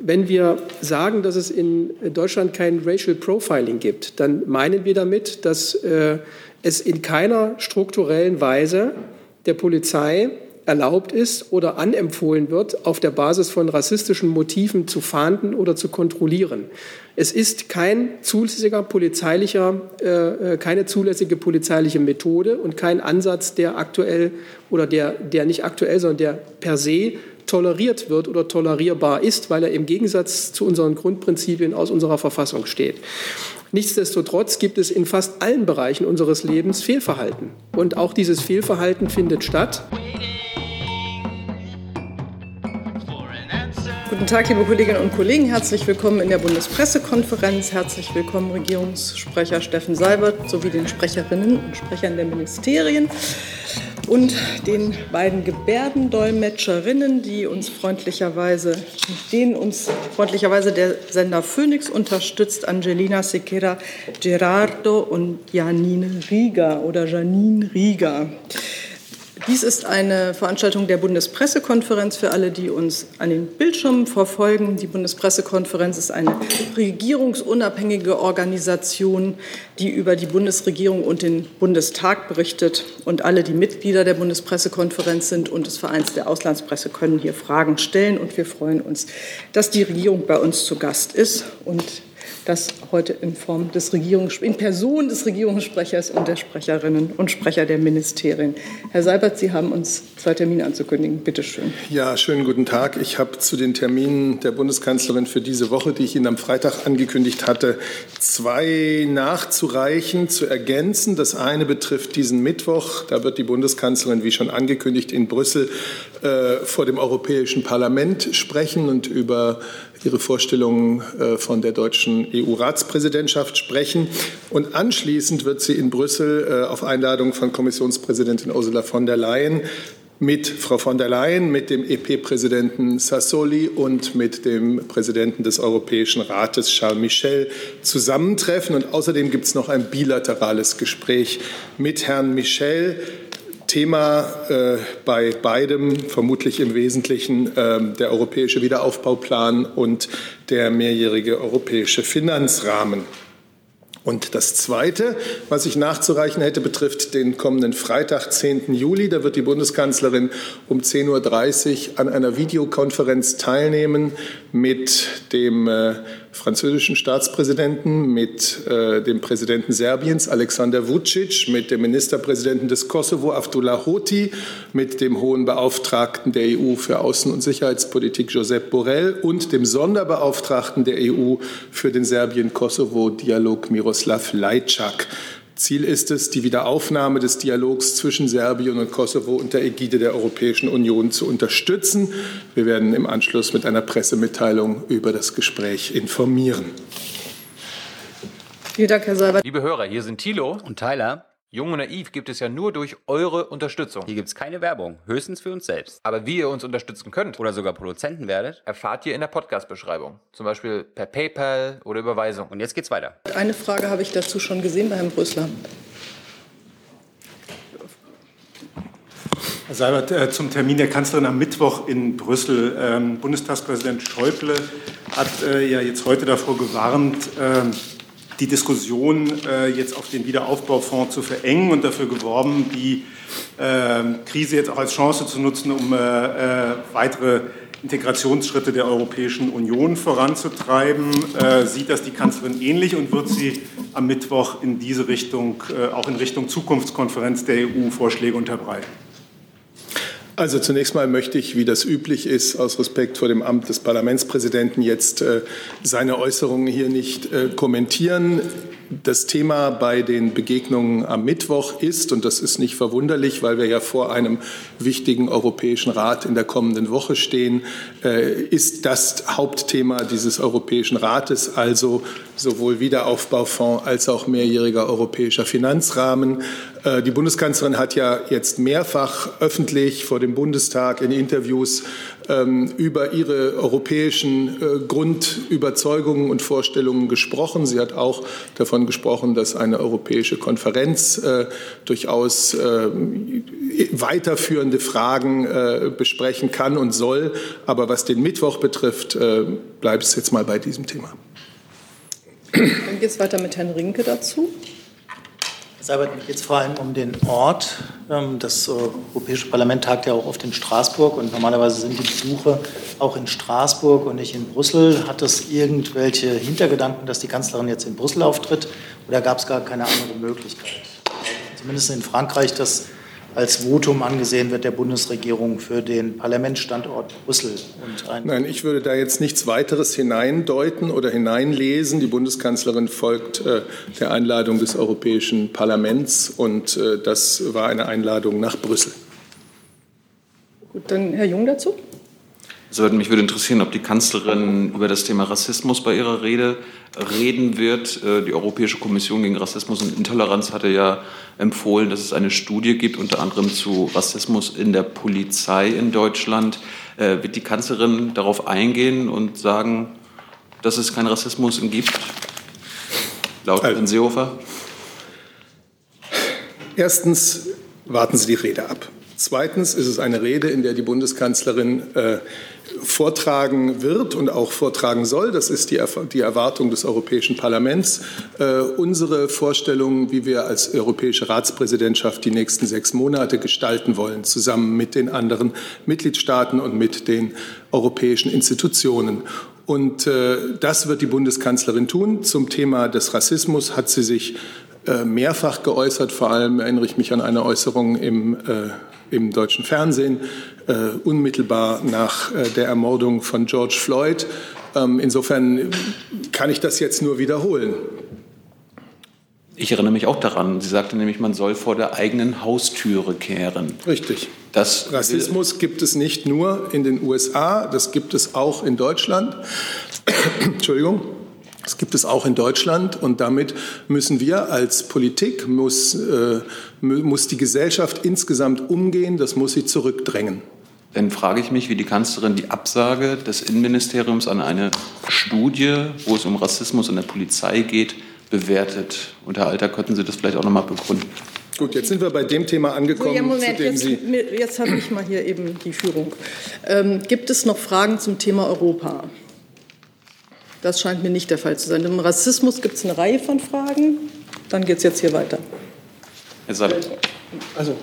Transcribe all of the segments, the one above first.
Wenn wir sagen, dass es in Deutschland kein Racial Profiling gibt, dann meinen wir damit, dass äh, es in keiner strukturellen Weise der Polizei erlaubt ist oder anempfohlen wird, auf der Basis von rassistischen Motiven zu fahnden oder zu kontrollieren. Es ist kein zulässiger polizeilicher, äh, äh, keine zulässige polizeiliche Methode und kein Ansatz, der aktuell oder der, der nicht aktuell, sondern der per se toleriert wird oder tolerierbar ist, weil er im Gegensatz zu unseren Grundprinzipien aus unserer Verfassung steht. Nichtsdestotrotz gibt es in fast allen Bereichen unseres Lebens Fehlverhalten. Und auch dieses Fehlverhalten findet statt. Guten Tag, liebe Kolleginnen und Kollegen. Herzlich willkommen in der Bundespressekonferenz. Herzlich willkommen Regierungssprecher Steffen Seibert sowie den Sprecherinnen und Sprechern der Ministerien und den beiden Gebärdendolmetscherinnen, die uns freundlicherweise, denen uns freundlicherweise der Sender Phoenix unterstützt, Angelina Sequeira Gerardo und Janine Rieger oder Janine Rieger. Dies ist eine Veranstaltung der Bundespressekonferenz für alle, die uns an den Bildschirmen verfolgen. Die Bundespressekonferenz ist eine regierungsunabhängige Organisation, die über die Bundesregierung und den Bundestag berichtet. Und alle, die Mitglieder der Bundespressekonferenz sind und des Vereins der Auslandspresse, können hier Fragen stellen. Und wir freuen uns, dass die Regierung bei uns zu Gast ist und das heute in Form des Regierungs in Person des Regierungssprechers und der Sprecherinnen und Sprecher der Ministerien. Herr Seibert, Sie haben uns zwei Termine anzukündigen. Bitte schön. Ja, schönen guten Tag. Ich habe zu den Terminen der Bundeskanzlerin für diese Woche, die ich Ihnen am Freitag angekündigt hatte, zwei nachzureichen, zu ergänzen. Das eine betrifft diesen Mittwoch. Da wird die Bundeskanzlerin, wie schon angekündigt, in Brüssel äh, vor dem Europäischen Parlament sprechen und über ihre Vorstellungen äh, von der deutschen EU-Ratspräsidentschaft sprechen. Und anschließend wird sie in Brüssel äh, auf Einladung von Kommissionspräsidentin Ursula von der Leyen mit Frau von der Leyen, mit dem EP-Präsidenten Sassoli und mit dem Präsidenten des Europäischen Rates Charles Michel zusammentreffen. Und außerdem gibt es noch ein bilaterales Gespräch mit Herrn Michel Thema äh, bei beidem vermutlich im Wesentlichen äh, der europäische Wiederaufbauplan und der mehrjährige europäische Finanzrahmen. Und das Zweite, was ich nachzureichen hätte, betrifft den kommenden Freitag, 10. Juli. Da wird die Bundeskanzlerin um 10.30 Uhr an einer Videokonferenz teilnehmen mit dem äh, französischen Staatspräsidenten, mit äh, dem Präsidenten Serbiens Alexander Vucic, mit dem Ministerpräsidenten des Kosovo Abdullah Hoti, mit dem hohen Beauftragten der EU für Außen- und Sicherheitspolitik Josep Borrell und dem Sonderbeauftragten der EU für den Serbien-Kosovo-Dialog Miroslav Lajčák. Ziel ist es, die Wiederaufnahme des Dialogs zwischen Serbien und Kosovo unter Ägide der Europäischen Union zu unterstützen. Wir werden im Anschluss mit einer Pressemitteilung über das Gespräch informieren. Vielen Dank, Herr Seibert. Liebe Hörer, hier sind Thilo und Tyler. Jung und Naiv gibt es ja nur durch eure Unterstützung. Hier gibt es keine Werbung, höchstens für uns selbst. Aber wie ihr uns unterstützen könnt oder sogar Produzenten werdet, erfahrt ihr in der Podcast-Beschreibung. Zum Beispiel per PayPal oder Überweisung. Und jetzt geht's weiter. Eine Frage habe ich dazu schon gesehen bei Herrn Brüssler. Herr Seibert, äh, zum Termin der Kanzlerin am Mittwoch in Brüssel. Ähm, Bundestagspräsident Schäuble hat äh, ja jetzt heute davor gewarnt, äh, die Diskussion äh, jetzt auf den Wiederaufbaufonds zu verengen und dafür geworben, die äh, Krise jetzt auch als Chance zu nutzen, um äh, äh weitere Integrationsschritte der Europäischen Union voranzutreiben. Äh, sieht das die Kanzlerin ähnlich und wird sie am Mittwoch in diese Richtung, auch in Richtung Zukunftskonferenz der EU Vorschläge unterbreiten? Also zunächst mal möchte ich, wie das üblich ist, aus Respekt vor dem Amt des Parlamentspräsidenten jetzt äh, seine Äußerungen hier nicht äh, kommentieren. Das Thema bei den Begegnungen am Mittwoch ist, und das ist nicht verwunderlich, weil wir ja vor einem wichtigen Europäischen Rat in der kommenden Woche stehen, äh, ist das Hauptthema dieses Europäischen Rates, also sowohl Wiederaufbaufonds als auch mehrjähriger europäischer Finanzrahmen. Äh, die Bundeskanzlerin hat ja jetzt mehrfach öffentlich vor dem Bundestag in Interviews ähm, über ihre europäischen äh, Grundüberzeugungen und Vorstellungen gesprochen. Sie hat auch davon gesprochen, dass eine europäische Konferenz äh, durchaus weiterführende Fragen besprechen kann und soll. Aber was den Mittwoch betrifft, bleibt es jetzt mal bei diesem Thema. Dann geht es weiter mit Herrn Rinke dazu. Herr Seibert, mir geht es vor allem um den Ort. Ähm, das Europäische Parlament tagt ja auch oft in Straßburg und normalerweise sind die Besuche auch in Straßburg und nicht in Brüssel. Hat das irgendwelche Hintergedanken, dass die Kanzlerin jetzt in Brüssel auftritt oder gab es gar keine andere Möglichkeit? Zumindest in Frankreich das als Votum angesehen wird der Bundesregierung für den Parlamentsstandort Brüssel. Nein, ich würde da jetzt nichts weiteres hineindeuten oder hineinlesen. Die Bundeskanzlerin folgt äh, der Einladung des Europäischen Parlaments und äh, das war eine Einladung nach Brüssel. Gut, dann Herr Jung dazu. Also mich würde interessieren, ob die Kanzlerin über das Thema Rassismus bei ihrer Rede reden wird. Äh, die Europäische Kommission gegen Rassismus und Intoleranz hatte ja empfohlen, dass es eine Studie gibt, unter anderem zu Rassismus in der Polizei in Deutschland. Äh, wird die Kanzlerin darauf eingehen und sagen, dass es keinen Rassismus gibt? Laut Herrn Seehofer? Erstens warten Sie die Rede ab. Zweitens ist es eine Rede, in der die Bundeskanzlerin äh, vortragen wird und auch vortragen soll. Das ist die, die Erwartung des Europäischen Parlaments. Äh, unsere Vorstellung, wie wir als europäische Ratspräsidentschaft die nächsten sechs Monate gestalten wollen, zusammen mit den anderen Mitgliedstaaten und mit den europäischen Institutionen. Und äh, das wird die Bundeskanzlerin tun. Zum Thema des Rassismus hat sie sich äh, mehrfach geäußert. Vor allem erinnere ich mich an eine Äußerung im äh, im deutschen Fernsehen, äh, unmittelbar nach äh, der Ermordung von George Floyd. Ähm, insofern kann ich das jetzt nur wiederholen. Ich erinnere mich auch daran. Sie sagte nämlich, man soll vor der eigenen Haustüre kehren. Richtig. Das Rassismus gibt es nicht nur in den USA, das gibt es auch in Deutschland. Entschuldigung. Das gibt es auch in Deutschland und damit müssen wir als Politik, muss, äh, muss die Gesellschaft insgesamt umgehen, das muss sie zurückdrängen. Dann frage ich mich, wie die Kanzlerin die Absage des Innenministeriums an eine Studie, wo es um Rassismus in der Polizei geht, bewertet. Und Herr Alter, könnten Sie das vielleicht auch noch mal begründen? Gut, jetzt sind wir bei dem Thema angekommen, so, ja, Moment, zu dem jetzt, Sie jetzt habe ich mal hier eben die Führung. Ähm, gibt es noch Fragen zum Thema Europa? Das scheint mir nicht der Fall zu sein. Im Rassismus gibt es eine Reihe von Fragen. Dann geht es jetzt hier weiter. Also,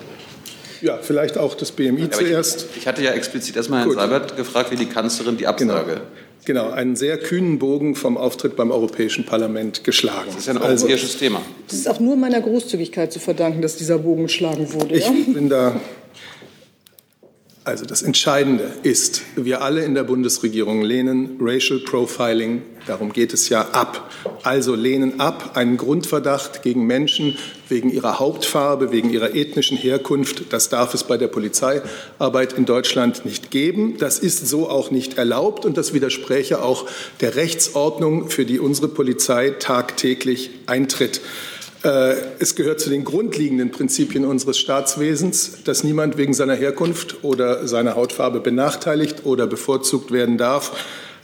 ja, vielleicht auch das BMI ja, zuerst. Ich, ich, hatte ja explizit erstmal Herrn Gut. Seibert gefragt, wie die Kanzlerin die Absage. Genau. Genau, einen sehr kühnen Bogen vom Auftritt beim Europäischen Parlament geschlagen. Das ist ja ein also, europäisches Thema. Das ist auch nur meiner Großzügigkeit zu verdanken, dass dieser Bogen geschlagen wurde. Ich ja? bin da also das Entscheidende ist, wir alle in der Bundesregierung lehnen Racial Profiling, darum geht es ja, ab. Also lehnen ab einen Grundverdacht gegen Menschen wegen ihrer Hauptfarbe, wegen ihrer ethnischen Herkunft. Das darf es bei der Polizeiarbeit in Deutschland nicht geben. Das ist so auch nicht erlaubt und das widerspräche auch der Rechtsordnung, für die unsere Polizei tagtäglich eintritt. Äh, es gehört zu den grundlegenden Prinzipien unseres Staatswesens, dass niemand wegen seiner Herkunft oder seiner Hautfarbe benachteiligt oder bevorzugt werden darf.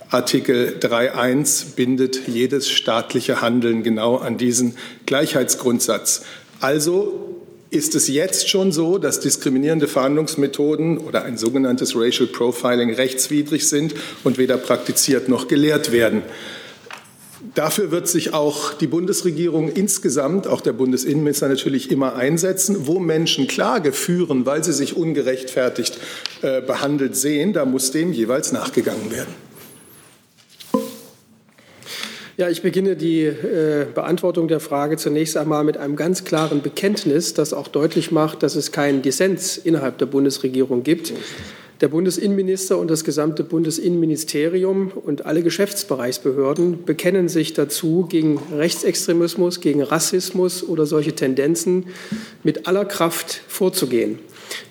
Artikel 3.1 bindet jedes staatliche Handeln genau an diesen Gleichheitsgrundsatz. Also ist es jetzt schon so, dass diskriminierende Verhandlungsmethoden oder ein sogenanntes Racial Profiling rechtswidrig sind und weder praktiziert noch gelehrt werden. Dafür wird sich auch die Bundesregierung insgesamt, auch der Bundesinnenminister natürlich immer einsetzen. Wo Menschen Klage führen, weil sie sich ungerechtfertigt äh, behandelt sehen, da muss dem jeweils nachgegangen werden. Ja, ich beginne die äh, Beantwortung der Frage zunächst einmal mit einem ganz klaren Bekenntnis, das auch deutlich macht, dass es keinen Dissens innerhalb der Bundesregierung gibt. Der Bundesinnenminister und das gesamte Bundesinnenministerium und alle Geschäftsbereichsbehörden bekennen sich dazu, gegen Rechtsextremismus, gegen Rassismus oder solche Tendenzen mit aller Kraft vorzugehen.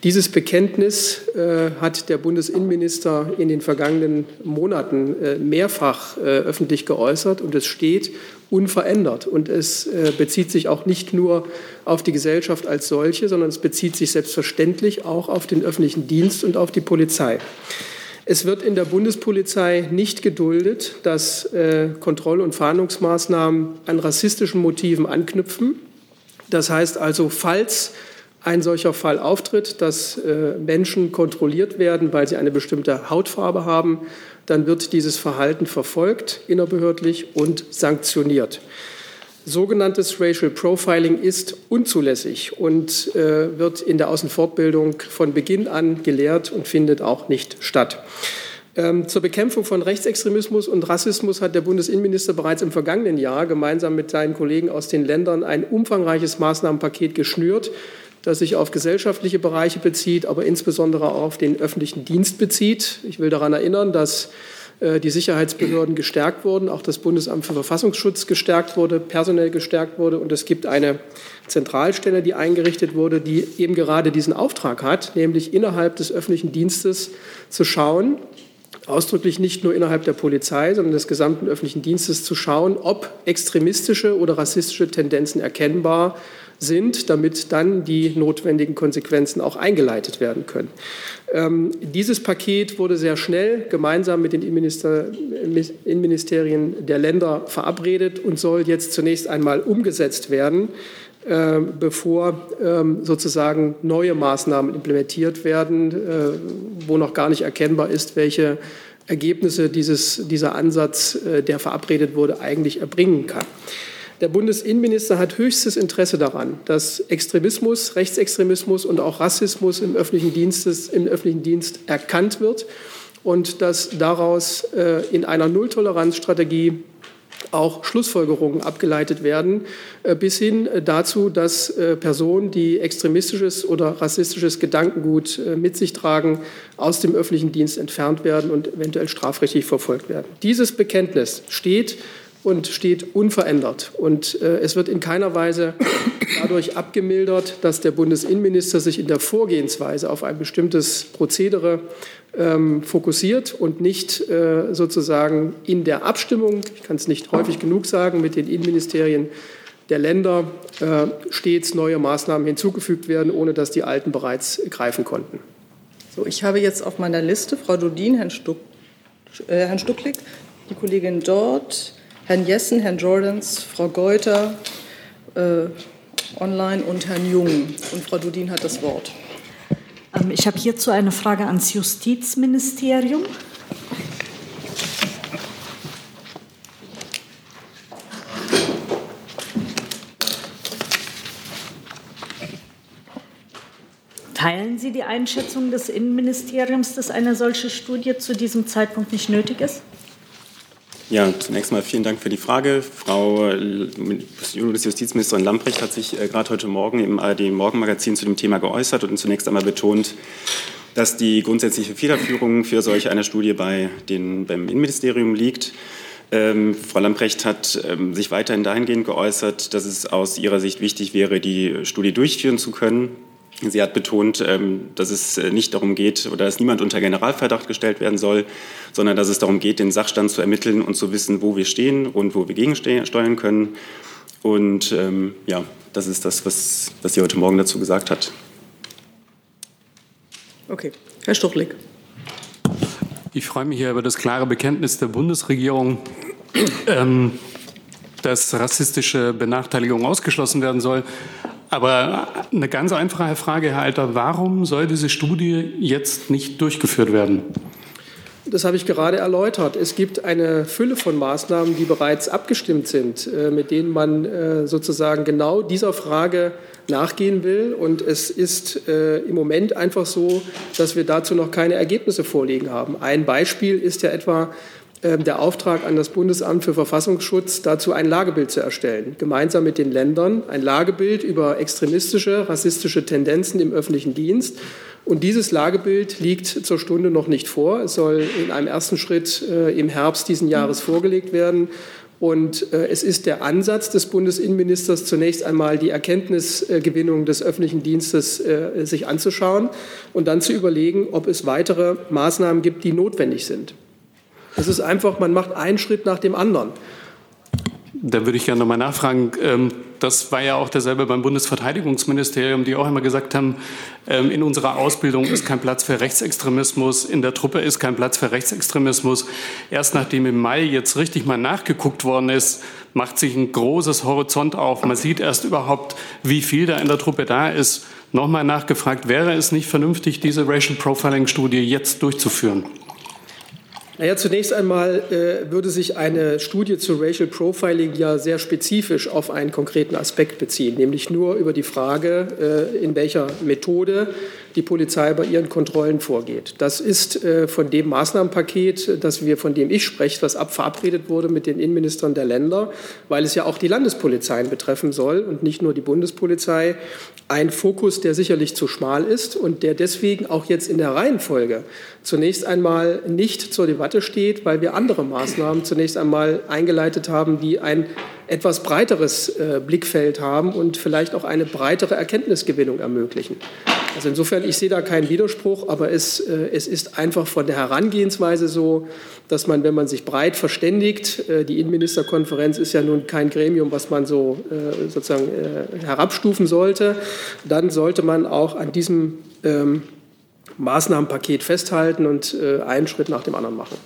Dieses Bekenntnis äh, hat der Bundesinnenminister in den vergangenen Monaten äh, mehrfach äh, öffentlich geäußert und es steht unverändert. Und es äh, bezieht sich auch nicht nur auf die Gesellschaft als solche, sondern es bezieht sich selbstverständlich auch auf den öffentlichen Dienst und auf die Polizei. Es wird in der Bundespolizei nicht geduldet, dass äh, Kontroll- und Fahndungsmaßnahmen an rassistischen Motiven anknüpfen. Das heißt also, falls ein solcher Fall auftritt, dass äh, Menschen kontrolliert werden, weil sie eine bestimmte Hautfarbe haben, dann wird dieses Verhalten verfolgt innerbehördlich und sanktioniert. Sogenanntes Racial Profiling ist unzulässig und äh, wird in der Außenfortbildung von Beginn an gelehrt und findet auch nicht statt. Ähm, zur Bekämpfung von Rechtsextremismus und Rassismus hat der Bundesinnenminister bereits im vergangenen Jahr gemeinsam mit seinen Kollegen aus den Ländern ein umfangreiches Maßnahmenpaket geschnürt, das sich auf gesellschaftliche Bereiche bezieht, aber insbesondere auf den öffentlichen Dienst bezieht. Ich will daran erinnern, dass äh, die Sicherheitsbehörden gestärkt wurden, auch das Bundesamt für Verfassungsschutz gestärkt wurde, personell gestärkt wurde. Und es gibt eine Zentralstelle, die eingerichtet wurde, die eben gerade diesen Auftrag hat, nämlich innerhalb des öffentlichen Dienstes zu schauen, ausdrücklich nicht nur innerhalb der Polizei, sondern des gesamten öffentlichen Dienstes zu schauen, ob extremistische oder rassistische Tendenzen erkennbar sind, damit dann die notwendigen Konsequenzen auch eingeleitet werden können. Ähm, dieses Paket wurde sehr schnell gemeinsam mit den Innenminister, Innenministerien der Länder verabredet und soll jetzt zunächst einmal umgesetzt werden, äh, bevor ähm, sozusagen neue Maßnahmen implementiert werden, äh, wo noch gar nicht erkennbar ist, welche Ergebnisse dieses, dieser Ansatz, äh, der verabredet wurde, eigentlich erbringen kann. Der Bundesinnenminister hat höchstes Interesse daran, dass Extremismus, Rechtsextremismus und auch Rassismus im öffentlichen, Dienstes, im öffentlichen Dienst erkannt wird und dass daraus äh, in einer Nulltoleranzstrategie auch Schlussfolgerungen abgeleitet werden, äh, bis hin dazu, dass äh, Personen, die extremistisches oder rassistisches Gedankengut mit sich tragen, aus dem öffentlichen Dienst entfernt werden und eventuell strafrechtlich verfolgt werden. Dieses Bekenntnis steht und steht unverändert. Und äh, es wird in keiner Weise dadurch abgemildert, dass der Bundesinnenminister sich in der Vorgehensweise auf ein bestimmtes Prozedere ähm, fokussiert und nicht äh, sozusagen in der Abstimmung, ich kann es nicht häufig genug sagen, mit den Innenministerien der Länder äh, stets neue Maßnahmen hinzugefügt werden, ohne dass die alten bereits greifen konnten. So, ich habe jetzt auf meiner Liste Frau Dodin, Herrn, Stuck, äh, Herrn Stucklick, die Kollegin dort, Herrn Jessen, Herrn Jordans, Frau Geuter äh, online und Herrn Jung. Und Frau Dudin hat das Wort. Ähm, ich habe hierzu eine Frage ans Justizministerium. Teilen Sie die Einschätzung des Innenministeriums, dass eine solche Studie zu diesem Zeitpunkt nicht nötig ist? Ja, zunächst mal vielen Dank für die Frage. Frau Bundesjustizministerin Lamprecht hat sich äh, gerade heute Morgen im ARD Morgenmagazin zu dem Thema geäußert und zunächst einmal betont, dass die grundsätzliche Federführung für solch eine Studie bei den, beim Innenministerium liegt. Ähm, Frau Lamprecht hat ähm, sich weiterhin dahingehend geäußert, dass es aus ihrer Sicht wichtig wäre, die Studie durchführen zu können. Sie hat betont, ähm, dass es äh, nicht darum geht oder dass niemand unter Generalverdacht gestellt werden soll, sondern dass es darum geht, den Sachstand zu ermitteln und zu wissen, wo wir stehen und wo wir gegensteuern können. Und ähm, ja, das ist das, was, was sie heute Morgen dazu gesagt hat. Okay, Herr Stuchlik. Ich freue mich hier über das klare Bekenntnis der Bundesregierung, ähm, dass rassistische Benachteiligung ausgeschlossen werden soll. Aber eine ganz einfache Frage, Herr Alter, warum soll diese Studie jetzt nicht durchgeführt werden? Das habe ich gerade erläutert. Es gibt eine Fülle von Maßnahmen, die bereits abgestimmt sind, äh, mit denen man äh, sozusagen genau dieser Frage nachgehen will. Und es ist äh, im Moment einfach so, dass wir dazu noch keine Ergebnisse vorliegen haben. Ein Beispiel ist ja etwa der Auftrag an das Bundesamt für Verfassungsschutz, dazu ein Lagebild zu erstellen, gemeinsam mit den Ländern, ein Lagebild über extremistische, rassistische Tendenzen im öffentlichen Dienst. Und dieses Lagebild liegt zur Stunde noch nicht vor. Es soll in einem ersten Schritt äh, im Herbst diesen Jahres vorgelegt werden. Und äh, es ist der Ansatz des Bundesinnenministers, zunächst einmal die Erkenntnisgewinnung des öffentlichen Dienstes äh, sich anzuschauen und dann zu überlegen, ob es weitere Maßnahmen gibt, die notwendig sind. Es ist einfach, man macht einen Schritt nach dem anderen. Da würde ich gerne nochmal nachfragen. Ähm, das war ja auch derselbe beim Bundesverteidigungsministerium, die auch immer gesagt haben, ähm, in unserer Ausbildung ist kein Platz für Rechtsextremismus, in der Truppe ist kein Platz für Rechtsextremismus. Erst nachdem im Mai jetzt richtig mal nachgeguckt worden ist, macht sich ein großes Horizont auf. Man sieht erst überhaupt, wie viel da in der Truppe da ist. Nochmal nachgefragt, wäre es nicht vernünftig, diese Racial Profiling-Studie jetzt durchzuführen? Naja, zunächst einmal äh, würde sich eine Studie zu Racial Profiling ja sehr spezifisch auf einen konkreten Aspekt beziehen, nämlich nur über die Frage, äh, in welcher Methode die Polizei bei ihren Kontrollen vorgeht. Das ist äh, von dem Maßnahmenpaket, das wir, von dem ich spreche, was abverabredet wurde mit den Innenministern der Länder, weil es ja auch die Landespolizeien betreffen soll und nicht nur die Bundespolizei, ein Fokus, der sicherlich zu schmal ist und der deswegen auch jetzt in der Reihenfolge zunächst einmal nicht zur Debatte steht, weil wir andere Maßnahmen zunächst einmal eingeleitet haben, die ein etwas breiteres äh, Blickfeld haben und vielleicht auch eine breitere Erkenntnisgewinnung ermöglichen. Also insofern, ich sehe da keinen Widerspruch, aber es, äh, es ist einfach von der Herangehensweise so, dass man, wenn man sich breit verständigt, äh, die Innenministerkonferenz ist ja nun kein Gremium, was man so sozusagen herabstufen sollte, dann sollte man auch an diesem ähm, Maßnahmenpaket festhalten und einen Schritt nach dem anderen machen.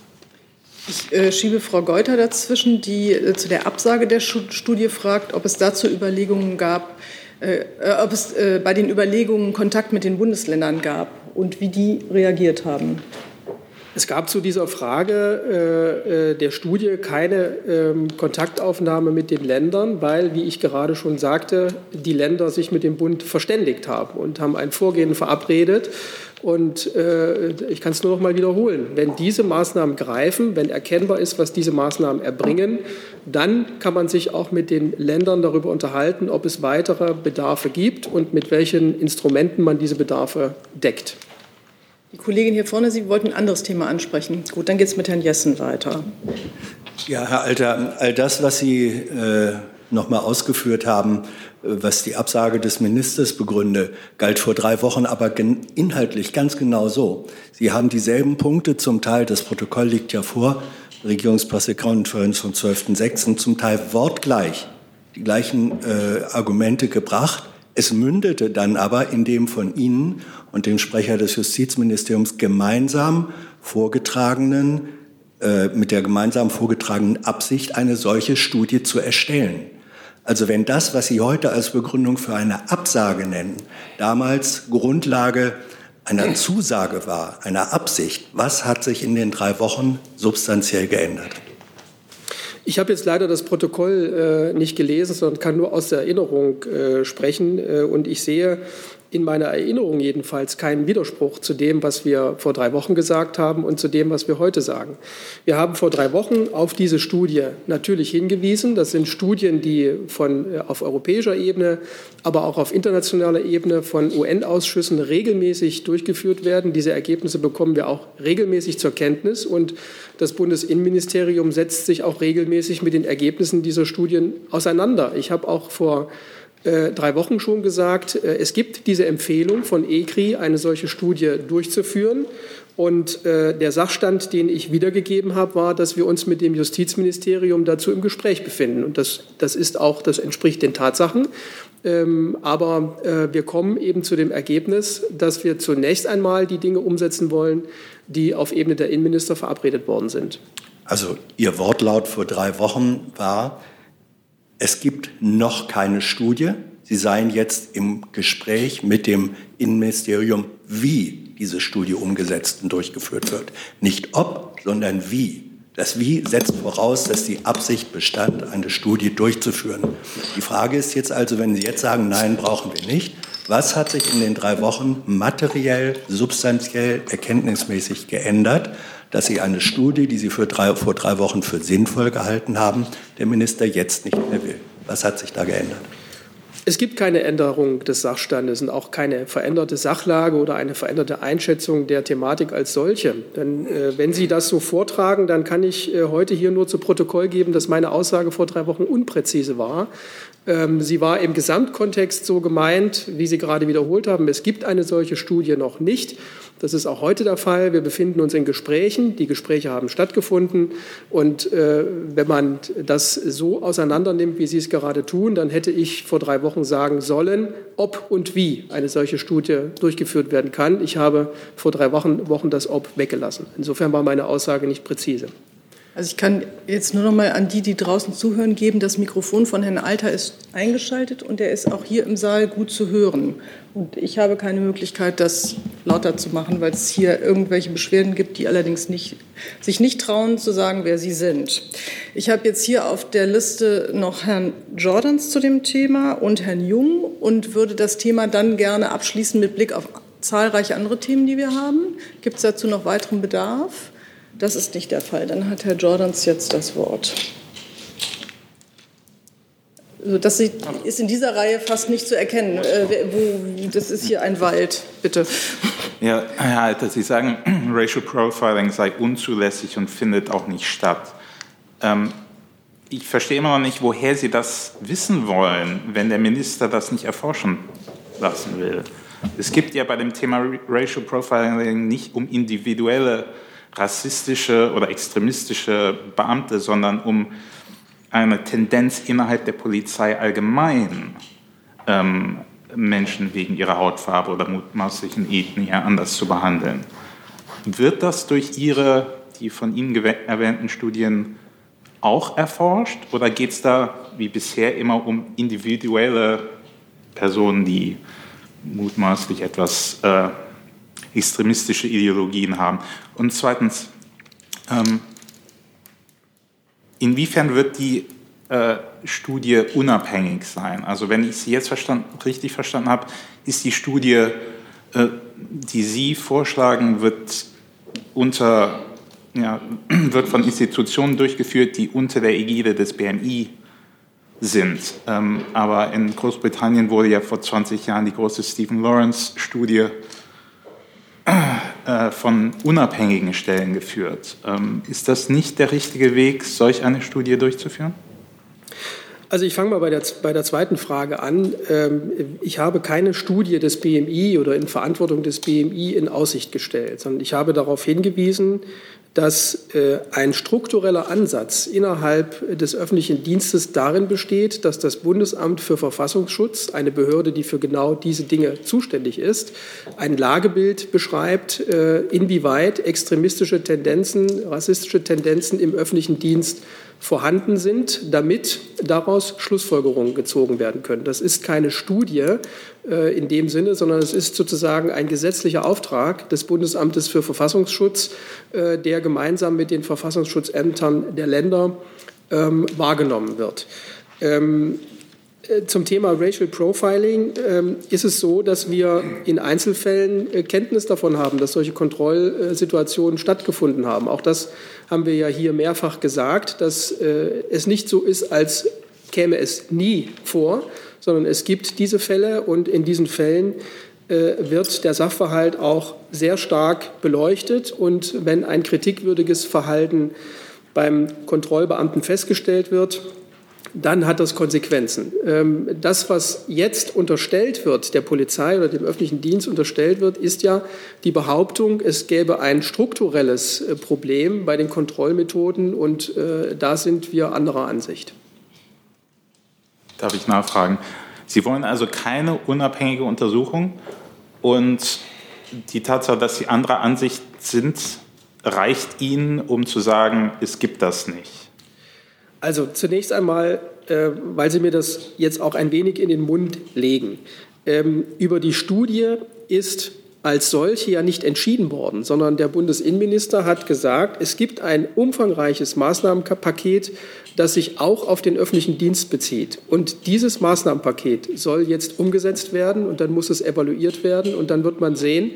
Ich äh, schiebe Frau Geuter dazwischen, die äh, zu der Absage der Studie fragt, ob es dazu Überlegungen gab, äh, äh, ob es äh, bei den Überlegungen Kontakt mit den Bundesländern gab und wie die reagiert haben. Es gab zu dieser Frage äh, der Studie keine ähm, Kontaktaufnahme mit den Ländern, weil, wie ich gerade schon sagte, die Länder sich mit dem Bund verständigt haben und haben ein Vorgehen verabredet. Und äh, ich kann es nur noch mal wiederholen. Wenn diese Maßnahmen greifen, wenn erkennbar ist, was diese Maßnahmen erbringen, dann kann man sich auch mit den Ländern darüber unterhalten, ob es weitere Bedarfe gibt und mit welchen Instrumenten man diese Bedarfe deckt. Die Kollegin hier vorne, Sie wollten ein anderes Thema ansprechen. Gut, dann geht es mit Herrn Jessen weiter. Ja, Herr Alter, all das, was Sie äh, noch mal ausgeführt haben, was die Absage des Ministers begründe, galt vor drei Wochen aber inhaltlich ganz genau so. Sie haben dieselben Punkte, zum Teil, das Protokoll liegt ja vor, Regierungspressekonferenz vom 12.06., zum Teil wortgleich die gleichen äh, Argumente gebracht. Es mündete dann aber in dem von Ihnen und dem Sprecher des Justizministeriums gemeinsam vorgetragenen, äh, mit der gemeinsam vorgetragenen Absicht, eine solche Studie zu erstellen. Also wenn das, was Sie heute als Begründung für eine Absage nennen, damals Grundlage einer Zusage war, einer Absicht, was hat sich in den drei Wochen substanziell geändert? Ich habe jetzt leider das Protokoll äh, nicht gelesen, sondern kann nur aus der Erinnerung äh, sprechen. Äh, und ich sehe, in meiner Erinnerung jedenfalls keinen Widerspruch zu dem, was wir vor drei Wochen gesagt haben und zu dem, was wir heute sagen. Wir haben vor drei Wochen auf diese Studie natürlich hingewiesen. Das sind Studien, die von, äh, auf europäischer Ebene, aber auch auf internationaler Ebene von UN-Ausschüssen regelmäßig durchgeführt werden. Diese Ergebnisse bekommen wir auch regelmäßig zur Kenntnis und das Bundesinnenministerium setzt sich auch regelmäßig mit den Ergebnissen dieser Studien auseinander. Ich habe auch vor äh, drei Wochen schon gesagt, äh, es gibt diese Empfehlung von ECRI, eine solche Studie durchzuführen. Und äh, der Sachstand, den ich wiedergegeben habe, war, dass wir uns mit dem Justizministerium dazu im Gespräch befinden. Und das, das ist auch, das entspricht den Tatsachen. Ähm, aber äh, wir kommen eben zu dem Ergebnis, dass wir zunächst einmal die Dinge umsetzen wollen, die auf Ebene der Innenminister verabredet worden sind. Also Ihr Wortlaut vor drei Wochen war, es gibt noch keine Studie. Sie seien jetzt im Gespräch mit dem Innenministerium, wie diese Studie umgesetzt und durchgeführt wird. Nicht ob, sondern wie. Das Wie setzt voraus, dass die Absicht bestand, eine Studie durchzuführen. Die Frage ist jetzt also, wenn Sie jetzt sagen, nein, brauchen wir nicht, was hat sich in den drei Wochen materiell, substanziell, erkenntnismäßig geändert, dass Sie eine Studie, die Sie drei, vor drei Wochen für sinnvoll gehalten haben, der Minister jetzt nicht mehr will. Was hat sich da geändert? Es gibt keine Änderung des Sachstandes und auch keine veränderte Sachlage oder eine veränderte Einschätzung der Thematik als solche. Denn äh, wenn Sie das so vortragen, dann kann ich äh, heute hier nur zu Protokoll geben, dass meine Aussage vor drei Wochen unpräzise war. Ähm, sie war im Gesamtkontext so gemeint, wie Sie gerade wiederholt haben. Es gibt eine solche Studie noch nicht. Das ist auch heute der Fall. Wir befinden uns in Gesprächen. Die Gespräche haben stattgefunden. Und äh, wenn man das so auseinandernimmt, wie Sie es gerade tun, dann hätte ich vor drei Wochen sagen sollen, ob und wie eine solche Studie durchgeführt werden kann. Ich habe vor drei Wochen, Wochen das Ob weggelassen. Insofern war meine Aussage nicht präzise. Also ich kann jetzt nur noch mal an die, die draußen zuhören, geben. Das Mikrofon von Herrn Alter ist eingeschaltet und er ist auch hier im Saal gut zu hören. Und ich habe keine Möglichkeit, das lauter zu machen, weil es hier irgendwelche Beschwerden gibt, die allerdings nicht, sich nicht trauen zu sagen, wer sie sind. Ich habe jetzt hier auf der Liste noch Herrn Jordans zu dem Thema und Herrn Jung und würde das Thema dann gerne abschließen mit Blick auf zahlreiche andere Themen, die wir haben. Gibt es dazu noch weiteren Bedarf? Das ist nicht der Fall. Dann hat Herr Jordans jetzt das Wort. Also das ist in dieser Reihe fast nicht zu erkennen. Äh, das ist hier ein Wald, bitte. Ja, Herr Alter, Sie sagen, Racial Profiling sei unzulässig und findet auch nicht statt. Ähm, ich verstehe immer noch nicht, woher Sie das wissen wollen, wenn der Minister das nicht erforschen lassen will. Es gibt ja bei dem Thema Racial Profiling nicht um individuelle rassistische oder extremistische Beamte, sondern um eine Tendenz innerhalb der Polizei allgemein, ähm, Menschen wegen ihrer Hautfarbe oder mutmaßlichen Ethnie anders zu behandeln. Wird das durch Ihre, die von Ihnen erwähnten Studien auch erforscht oder geht es da wie bisher immer um individuelle Personen, die mutmaßlich etwas äh, extremistische Ideologien haben. Und zweitens, ähm, inwiefern wird die äh, Studie unabhängig sein? Also wenn ich sie jetzt verstand, richtig verstanden habe, ist die Studie, äh, die Sie vorschlagen, wird, unter, ja, wird von Institutionen durchgeführt, die unter der Ägide des BMI sind. Ähm, aber in Großbritannien wurde ja vor 20 Jahren die große Stephen Lawrence-Studie äh, von unabhängigen Stellen geführt. Ähm, ist das nicht der richtige Weg, solch eine Studie durchzuführen? Also ich fange mal bei der, bei der zweiten Frage an. Ähm, ich habe keine Studie des BMI oder in Verantwortung des BMI in Aussicht gestellt, sondern ich habe darauf hingewiesen, dass äh, ein struktureller Ansatz innerhalb des öffentlichen Dienstes darin besteht, dass das Bundesamt für Verfassungsschutz, eine Behörde, die für genau diese Dinge zuständig ist, ein Lagebild beschreibt, äh, inwieweit extremistische Tendenzen, rassistische Tendenzen im öffentlichen Dienst vorhanden sind, damit daraus Schlussfolgerungen gezogen werden können. Das ist keine Studie äh, in dem Sinne, sondern es ist sozusagen ein gesetzlicher Auftrag des Bundesamtes für Verfassungsschutz, äh, der gemeinsam mit den Verfassungsschutzämtern der Länder ähm, wahrgenommen wird. Ähm, äh, zum Thema Racial Profiling ähm, ist es so, dass wir in Einzelfällen äh, Kenntnis davon haben, dass solche Kontrollsituationen stattgefunden haben. Auch das haben wir ja hier mehrfach gesagt, dass äh, es nicht so ist, als käme es nie vor, sondern es gibt diese Fälle und in diesen Fällen wird der Sachverhalt auch sehr stark beleuchtet. Und wenn ein kritikwürdiges Verhalten beim Kontrollbeamten festgestellt wird, dann hat das Konsequenzen. Ähm, das, was jetzt unterstellt wird, der Polizei oder dem öffentlichen Dienst unterstellt wird, ist ja die Behauptung, es gäbe ein strukturelles äh, Problem bei den Kontrollmethoden und äh, da sind wir anderer Ansicht. Darf ich nachfragen? Sie wollen also keine unabhängige Untersuchung und die Tatsache, dass Sie anderer Ansicht sind, reicht Ihnen, um zu sagen, es gibt das nicht. Also zunächst einmal, äh, weil Sie mir das jetzt auch ein wenig in den Mund legen. Ähm, über die Studie ist als solche ja nicht entschieden worden, sondern der Bundesinnenminister hat gesagt, es gibt ein umfangreiches Maßnahmenpaket, das sich auch auf den öffentlichen Dienst bezieht. Und dieses Maßnahmenpaket soll jetzt umgesetzt werden und dann muss es evaluiert werden und dann wird man sehen,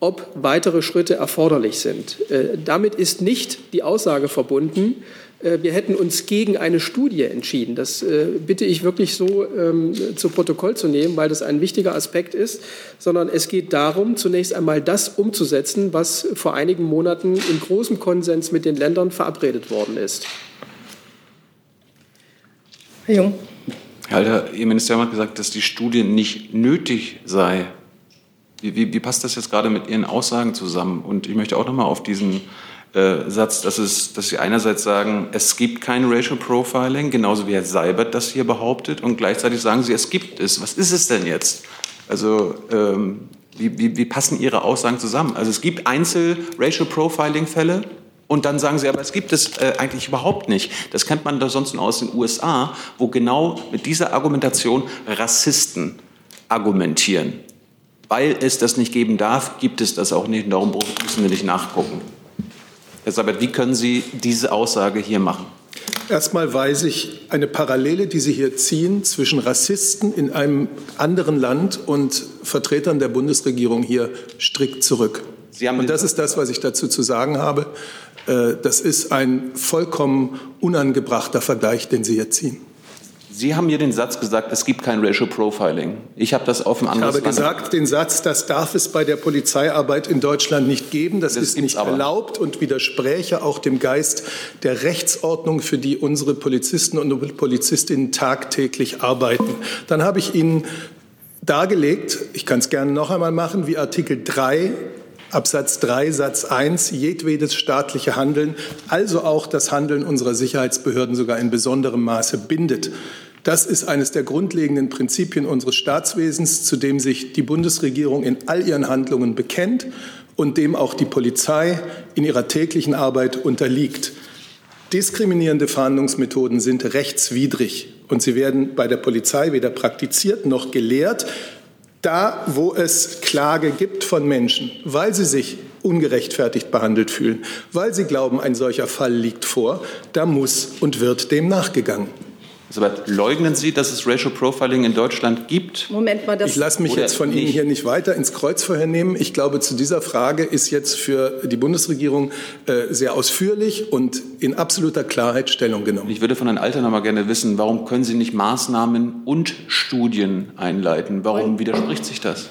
ob weitere Schritte erforderlich sind. Äh, damit ist nicht die Aussage verbunden, wir hätten uns gegen eine Studie entschieden. Das äh, bitte ich wirklich so ähm, zu Protokoll zu nehmen, weil das ein wichtiger Aspekt ist, sondern es geht darum, zunächst einmal das umzusetzen, was vor einigen Monaten in großem Konsens mit den Ländern verabredet worden ist. Herr Jung. Herr Alter, Ihr Ministerium hat gesagt, dass die Studie nicht nötig sei. Wie, wie, wie passt das jetzt gerade mit Ihren Aussagen zusammen? Und ich möchte auch noch mal auf diesen äh, Satz, dass, es, dass Sie einerseits sagen, es gibt kein Racial Profiling, genauso wie Herr Seibert das hier behauptet, und gleichzeitig sagen Sie, es gibt es. Was ist es denn jetzt? Also ähm, wie, wie, wie passen Ihre Aussagen zusammen? Also es gibt Einzel-Racial Profiling-Fälle, und dann sagen sie, aber es gibt es äh, eigentlich überhaupt nicht. Das kennt man da sonst nur aus den USA, wo genau mit dieser Argumentation Rassisten argumentieren. Weil es das nicht geben darf, gibt es das auch nicht. Und darum müssen wir nicht nachgucken. Herr Sabat, wie können Sie diese Aussage hier machen? Erstmal weise ich eine Parallele, die Sie hier ziehen, zwischen Rassisten in einem anderen Land und Vertretern der Bundesregierung hier strikt zurück. und das ist das, was ich dazu zu sagen habe. Äh, das ist ein vollkommen unangebrachter Vergleich, den Sie hier ziehen. Sie haben mir den Satz gesagt, es gibt kein Racial Profiling. Ich habe das auf dem anderen. Ich habe gesagt, den Satz, das darf es bei der Polizeiarbeit in Deutschland nicht geben. Das, das ist nicht aber. erlaubt und widerspräche auch dem Geist der Rechtsordnung, für die unsere Polizisten und Polizistinnen tagtäglich arbeiten. Dann habe ich Ihnen dargelegt, ich kann es gerne noch einmal machen, wie Artikel 3 Absatz 3 Satz 1 jedwedes staatliche Handeln, also auch das Handeln unserer Sicherheitsbehörden sogar in besonderem Maße bindet. Das ist eines der grundlegenden Prinzipien unseres Staatswesens, zu dem sich die Bundesregierung in all ihren Handlungen bekennt und dem auch die Polizei in ihrer täglichen Arbeit unterliegt. Diskriminierende Fahndungsmethoden sind rechtswidrig und sie werden bei der Polizei weder praktiziert noch gelehrt. Da, wo es Klage gibt von Menschen, weil sie sich ungerechtfertigt behandelt fühlen, weil sie glauben, ein solcher Fall liegt vor, da muss und wird dem nachgegangen. Aber leugnen Sie, dass es Racial Profiling in Deutschland gibt? Moment mal, das ich lasse mich jetzt von Ihnen hier nicht weiter ins Kreuzverhör nehmen. Ich glaube, zu dieser Frage ist jetzt für die Bundesregierung äh, sehr ausführlich und in absoluter Klarheit Stellung genommen. Ich würde von Herrn Alter noch mal gerne wissen, warum können Sie nicht Maßnahmen und Studien einleiten? Warum widerspricht sich das?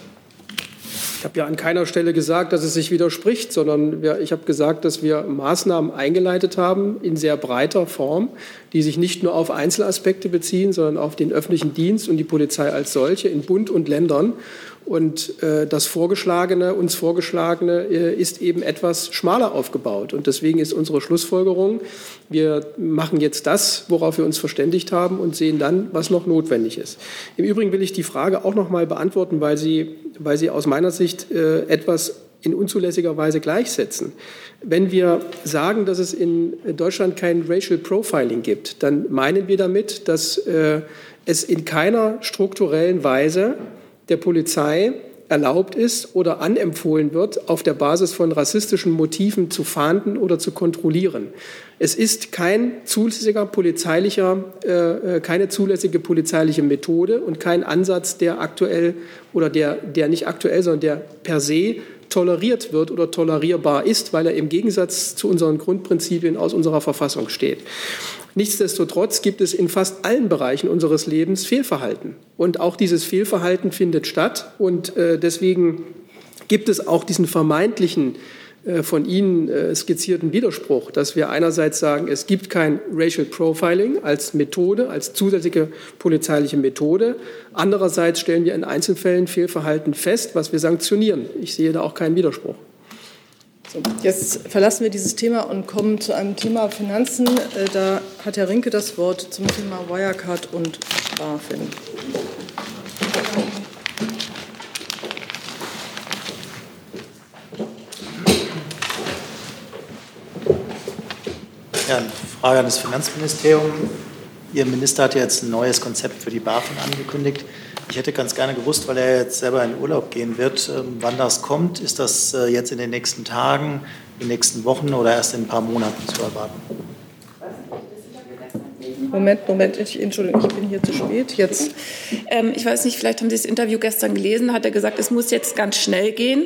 Ich habe ja an keiner Stelle gesagt, dass es sich widerspricht, sondern ich habe gesagt, dass wir Maßnahmen eingeleitet haben in sehr breiter Form, die sich nicht nur auf Einzelaspekte beziehen, sondern auf den öffentlichen Dienst und die Polizei als solche in Bund und Ländern. Und äh, das Vorgeschlagene, uns Vorgeschlagene, äh, ist eben etwas schmaler aufgebaut. Und deswegen ist unsere Schlussfolgerung, wir machen jetzt das, worauf wir uns verständigt haben und sehen dann, was noch notwendig ist. Im Übrigen will ich die Frage auch noch mal beantworten, weil sie, weil sie aus meiner Sicht äh, etwas in unzulässiger Weise gleichsetzen. Wenn wir sagen, dass es in Deutschland kein Racial Profiling gibt, dann meinen wir damit, dass äh, es in keiner strukturellen Weise der Polizei erlaubt ist oder anempfohlen wird, auf der Basis von rassistischen Motiven zu fahnden oder zu kontrollieren. Es ist kein zulässiger polizeilicher, äh, äh, keine zulässige polizeiliche Methode und kein Ansatz, der aktuell oder der, der nicht aktuell, sondern der per se toleriert wird oder tolerierbar ist, weil er im Gegensatz zu unseren Grundprinzipien aus unserer Verfassung steht. Nichtsdestotrotz gibt es in fast allen Bereichen unseres Lebens Fehlverhalten. Und auch dieses Fehlverhalten findet statt. Und äh, deswegen gibt es auch diesen vermeintlichen äh, von Ihnen äh, skizzierten Widerspruch, dass wir einerseits sagen, es gibt kein Racial Profiling als Methode, als zusätzliche polizeiliche Methode. Andererseits stellen wir in Einzelfällen Fehlverhalten fest, was wir sanktionieren. Ich sehe da auch keinen Widerspruch. So, jetzt verlassen wir dieses Thema und kommen zu einem Thema Finanzen. Äh, da hat Herr Rinke das Wort zum Thema Wirecard und BaFin. Ja, Frage an das Finanzministerium. Ihr Minister hat jetzt ein neues Konzept für die BaFin angekündigt. Ich hätte ganz gerne gewusst, weil er jetzt selber in Urlaub gehen wird, ähm, wann das kommt. Ist das äh, jetzt in den nächsten Tagen, in den nächsten Wochen oder erst in ein paar Monaten zu erwarten? Moment, Moment, ich, Entschuldigung, ich bin hier zu spät. Jetzt. Ähm, ich weiß nicht, vielleicht haben Sie das Interview gestern gelesen, hat er gesagt, es muss jetzt ganz schnell gehen.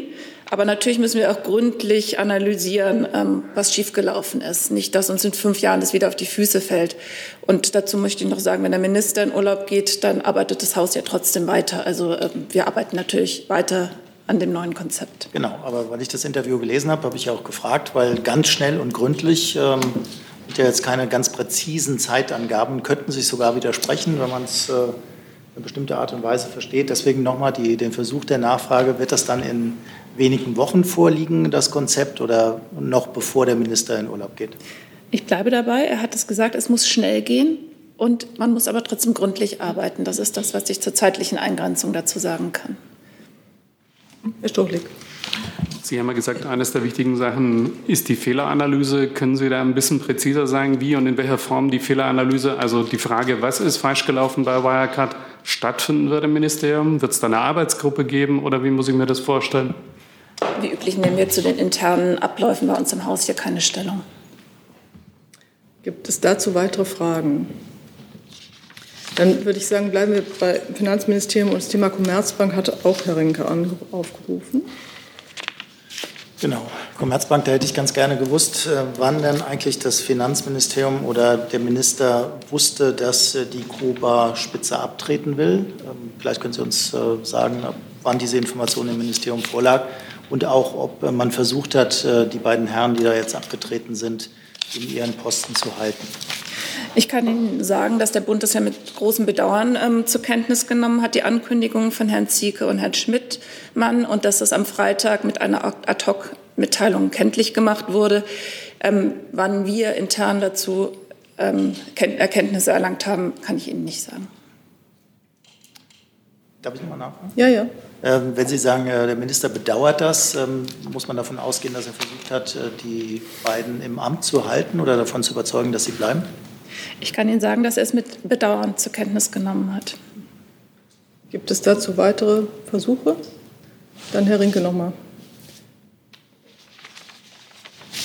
Aber natürlich müssen wir auch gründlich analysieren, ähm, was schiefgelaufen ist. Nicht, dass uns in fünf Jahren das wieder auf die Füße fällt. Und dazu möchte ich noch sagen, wenn der Minister in Urlaub geht, dann arbeitet das Haus ja trotzdem weiter. Also ähm, wir arbeiten natürlich weiter an dem neuen Konzept. Genau, aber weil ich das Interview gelesen habe, habe ich auch gefragt, weil ganz schnell und gründlich ähm, mit ja jetzt keine ganz präzisen Zeitangaben könnten sich sogar widersprechen, wenn man es äh, eine bestimmte Art und Weise versteht. Deswegen nochmal den Versuch der Nachfrage, wird das dann in wenigen Wochen vorliegen, das Konzept, oder noch bevor der Minister in Urlaub geht? Ich bleibe dabei. Er hat es gesagt, es muss schnell gehen. Und man muss aber trotzdem gründlich arbeiten. Das ist das, was ich zur zeitlichen Eingrenzung dazu sagen kann. Herr Stochlik. Sie haben ja gesagt, eines der wichtigen Sachen ist die Fehleranalyse. Können Sie da ein bisschen präziser sagen, wie und in welcher Form die Fehleranalyse, also die Frage, was ist falsch gelaufen bei Wirecard, stattfinden wird im Ministerium? Wird es da eine Arbeitsgruppe geben oder wie muss ich mir das vorstellen? Wie üblich nehmen wir zu den internen Abläufen bei uns im Haus hier keine Stellung. Gibt es dazu weitere Fragen? Dann würde ich sagen, bleiben wir bei Finanzministerium und das Thema Commerzbank hatte auch Herr Rinke aufgerufen. Genau, Commerzbank, da hätte ich ganz gerne gewusst, äh, wann denn eigentlich das Finanzministerium oder der Minister wusste, dass äh, die Kuba-Spitze abtreten will. Ähm, vielleicht können Sie uns äh, sagen, wann diese Information im Ministerium vorlag und auch, ob man versucht hat, die beiden Herren, die da jetzt abgetreten sind, in ihren Posten zu halten. Ich kann Ihnen sagen, dass der Bund das ja mit großem Bedauern ähm, zur Kenntnis genommen hat, die Ankündigung von Herrn Zieke und Herrn Schmidtmann, und dass das am Freitag mit einer Ad-Hoc-Mitteilung kenntlich gemacht wurde. Ähm, wann wir intern dazu ähm, Erkenntnisse erlangt haben, kann ich Ihnen nicht sagen. Darf ich nochmal nachfragen? Ja, ja. Ähm, wenn Sie sagen, äh, der Minister bedauert das, ähm, muss man davon ausgehen, dass er versucht hat, äh, die beiden im Amt zu halten oder davon zu überzeugen, dass sie bleiben? Ich kann Ihnen sagen, dass er es mit Bedauern zur Kenntnis genommen hat. Gibt es dazu weitere Versuche? Dann Herr Rinke nochmal.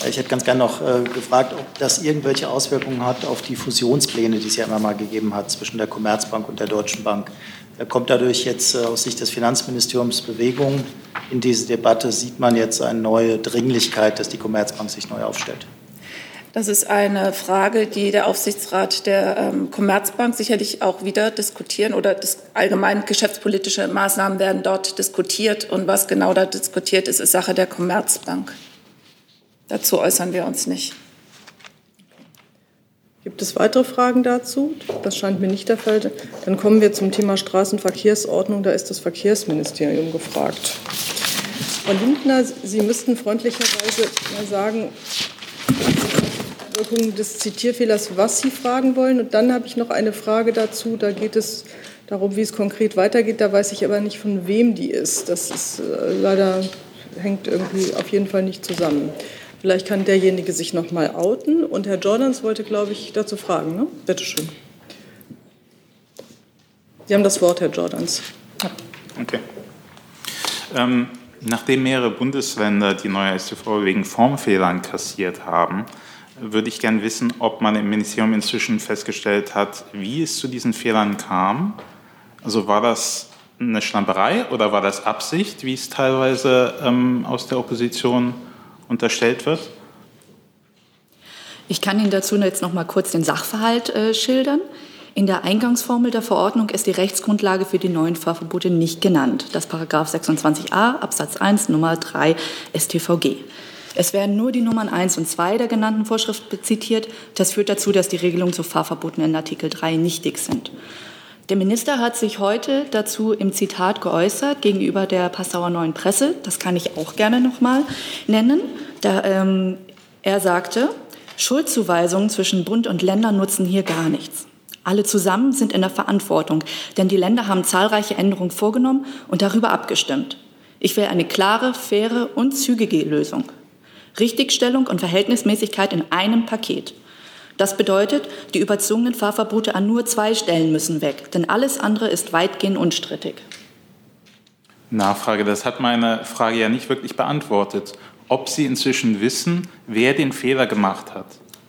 Ich hätte ganz gerne noch äh, gefragt, ob das irgendwelche Auswirkungen hat auf die Fusionspläne, die es ja immer mal gegeben hat zwischen der Commerzbank und der Deutschen Bank. Da kommt dadurch jetzt äh, aus Sicht des Finanzministeriums Bewegung in diese Debatte? Sieht man jetzt eine neue Dringlichkeit, dass die Commerzbank sich neu aufstellt? Das ist eine Frage, die der Aufsichtsrat der ähm, Commerzbank sicherlich auch wieder diskutieren oder das allgemein geschäftspolitische Maßnahmen werden dort diskutiert. Und was genau da diskutiert ist, ist Sache der Commerzbank. Dazu äußern wir uns nicht. Gibt es weitere Fragen dazu? Das scheint mir nicht der Fall. Dann kommen wir zum Thema Straßenverkehrsordnung. Da ist das Verkehrsministerium gefragt. Frau Lindner, Sie müssten freundlicherweise mal sagen, Wirkung des Zitierfehlers, was Sie fragen wollen. Und dann habe ich noch eine Frage dazu. Da geht es darum, wie es konkret weitergeht. Da weiß ich aber nicht, von wem die ist. Das ist äh, leider hängt irgendwie auf jeden Fall nicht zusammen. Vielleicht kann derjenige sich noch mal outen. Und Herr Jordans wollte, glaube ich, dazu fragen. Ne? Bitte schön. Sie haben das Wort, Herr Jordans. Okay. Ähm, nachdem mehrere Bundesländer die neue STV wegen Formfehlern kassiert haben, würde ich gerne wissen, ob man im Ministerium inzwischen festgestellt hat, wie es zu diesen Fehlern kam. Also war das eine Schlamperei oder war das Absicht, wie es teilweise ähm, aus der Opposition unterstellt wird? Ich kann Ihnen dazu jetzt noch mal kurz den Sachverhalt äh, schildern. In der Eingangsformel der Verordnung ist die Rechtsgrundlage für die neuen Fahrverbote nicht genannt. Das Paragraph 26a Absatz 1 Nummer 3 StVG. Es werden nur die Nummern 1 und 2 der genannten Vorschrift zitiert. Das führt dazu, dass die Regelungen zu Fahrverboten in Artikel 3 nichtig sind. Der Minister hat sich heute dazu im Zitat geäußert gegenüber der Passauer Neuen Presse. Das kann ich auch gerne noch mal nennen. Da, ähm, er sagte, Schuldzuweisungen zwischen Bund und Ländern nutzen hier gar nichts. Alle zusammen sind in der Verantwortung, denn die Länder haben zahlreiche Änderungen vorgenommen und darüber abgestimmt. Ich will eine klare, faire und zügige Lösung. Richtigstellung und Verhältnismäßigkeit in einem Paket. Das bedeutet, die überzogenen Fahrverbote an nur zwei Stellen müssen weg, denn alles andere ist weitgehend unstrittig. Nachfrage, das hat meine Frage ja nicht wirklich beantwortet. Ob Sie inzwischen wissen, wer den Fehler gemacht hat?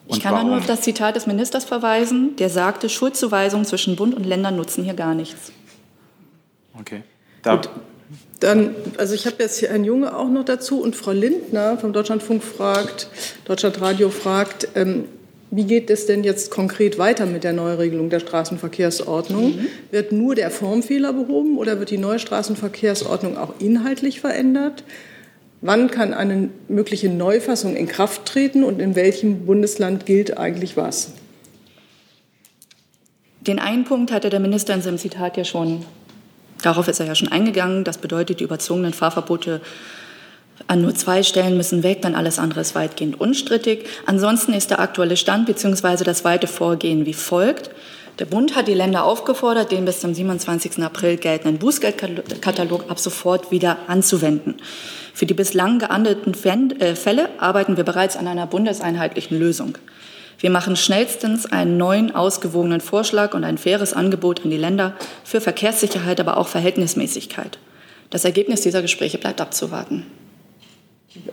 ich kann nur auf das Zitat des Ministers verweisen, der sagte, Schuldzuweisungen zwischen Bund und Ländern nutzen hier gar nichts. Okay. Da, Dann, also ich habe jetzt hier Herrn Junge auch noch dazu und Frau Lindner vom Deutschlandfunk fragt, Deutschlandradio fragt, ähm, wie geht es denn jetzt konkret weiter mit der Neuregelung der Straßenverkehrsordnung? Mhm. Wird nur der Formfehler behoben oder wird die neue Straßenverkehrsordnung auch inhaltlich verändert? Wann kann eine mögliche Neufassung in Kraft treten und in welchem Bundesland gilt eigentlich was? Den einen Punkt hatte der Minister in seinem Zitat ja schon, darauf ist er ja schon eingegangen. Das bedeutet, die überzogenen Fahrverbote an nur zwei Stellen müssen weg, dann alles andere ist weitgehend unstrittig. Ansonsten ist der aktuelle Stand bzw. das weite Vorgehen wie folgt. Der Bund hat die Länder aufgefordert, den bis zum 27. April geltenden Bußgeldkatalog ab sofort wieder anzuwenden. Für die bislang geahndeten äh, Fälle arbeiten wir bereits an einer bundeseinheitlichen Lösung. Wir machen schnellstens einen neuen, ausgewogenen Vorschlag und ein faires Angebot an die Länder für Verkehrssicherheit, aber auch Verhältnismäßigkeit. Das Ergebnis dieser Gespräche bleibt abzuwarten.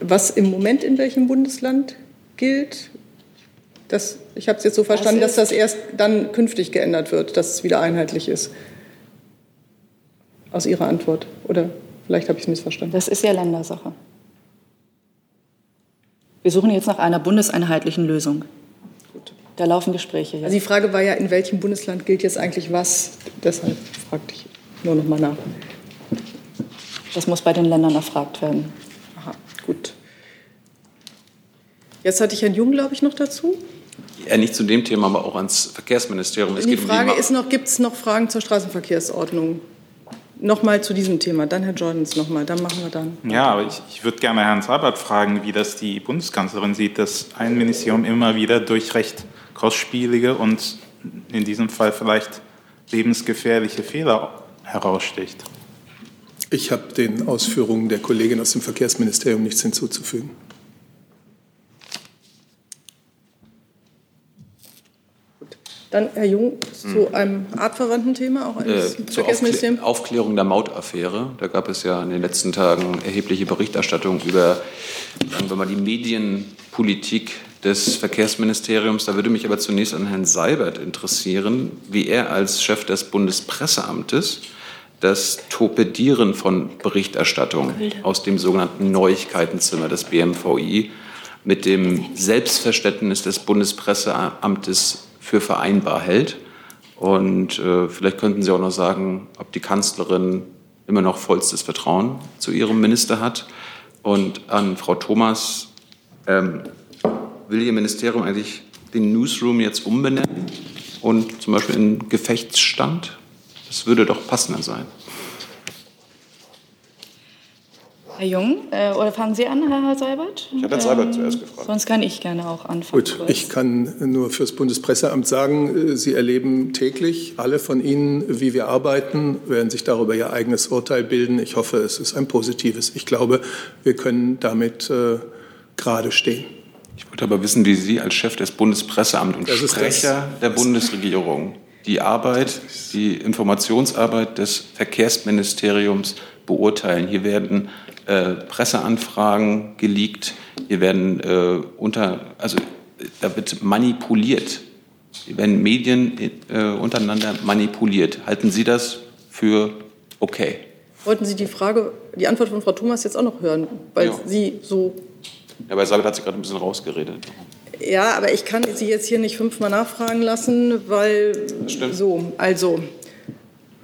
Was im Moment in welchem Bundesland gilt, das, ich habe es jetzt so verstanden, das dass das erst dann künftig geändert wird, dass es wieder einheitlich ist. Aus Ihrer Antwort. Oder vielleicht habe ich es missverstanden. Das ist ja Ländersache. Wir suchen jetzt nach einer bundeseinheitlichen Lösung. Gut. Da laufen Gespräche. Also die Frage war ja, in welchem Bundesland gilt jetzt eigentlich was? Deshalb fragte ich nur noch mal nach. Das muss bei den Ländern erfragt werden. Gut. Jetzt hatte ich Herrn Jung, glaube ich, noch dazu. Ja, nicht zu dem Thema, aber auch ans Verkehrsministerium. Es die Frage um die ist noch, gibt es noch Fragen zur Straßenverkehrsordnung? Nochmal zu diesem Thema, dann Herr Jordans nochmal, dann machen wir dann. Ja, aber ich, ich würde gerne Herrn Sabat fragen, wie das die Bundeskanzlerin sieht, dass ein Ministerium immer wieder durch recht kostspielige und in diesem Fall vielleicht lebensgefährliche Fehler heraussticht. Ich habe den Ausführungen der Kollegin aus dem Verkehrsministerium nichts hinzuzufügen. Dann Herr Jung zu hm. einem artverwandten Thema, auch eines äh, Verkehrsministeriums. Aufklär Aufklärung der Mautaffäre. Da gab es ja in den letzten Tagen erhebliche Berichterstattung über, sagen wir mal, die Medienpolitik des Verkehrsministeriums. Da würde mich aber zunächst an Herrn Seibert interessieren, wie er als Chef des Bundespresseamtes das Torpedieren von Berichterstattung aus dem sogenannten Neuigkeitenzimmer des BMVI mit dem Selbstverständnis des Bundespresseamtes für vereinbar hält. Und äh, vielleicht könnten Sie auch noch sagen, ob die Kanzlerin immer noch vollstes Vertrauen zu ihrem Minister hat. Und an Frau Thomas, ähm, will Ihr Ministerium eigentlich den Newsroom jetzt umbenennen und zum Beispiel in Gefechtsstand? Das würde doch passender sein. Herr Jung, äh, oder fangen Sie an, Herr Seibert? Ich habe Herrn Seibert ähm, zuerst gefragt. Sonst kann ich gerne auch anfangen. Gut, ich kann nur fürs Bundespresseamt sagen, äh, Sie erleben täglich, alle von Ihnen, wie wir arbeiten, werden sich darüber Ihr eigenes Urteil bilden. Ich hoffe, es ist ein positives. Ich glaube, wir können damit äh, gerade stehen. Ich wollte aber wissen, wie Sie als Chef des Bundespresseamts und Sprecher der Bundesregierung die Arbeit, die Informationsarbeit des Verkehrsministeriums beurteilen. Hier werden äh, Presseanfragen geleakt, hier werden äh, unter, also da wird manipuliert. Hier werden Medien äh, untereinander manipuliert. Halten Sie das für okay? Wollten Sie die Frage, die Antwort von Frau Thomas jetzt auch noch hören, weil ja. Sie so. Ja, bei Sabit hat sie gerade ein bisschen rausgeredet. Ja, aber ich kann Sie jetzt hier nicht fünfmal nachfragen lassen, weil das stimmt. so, also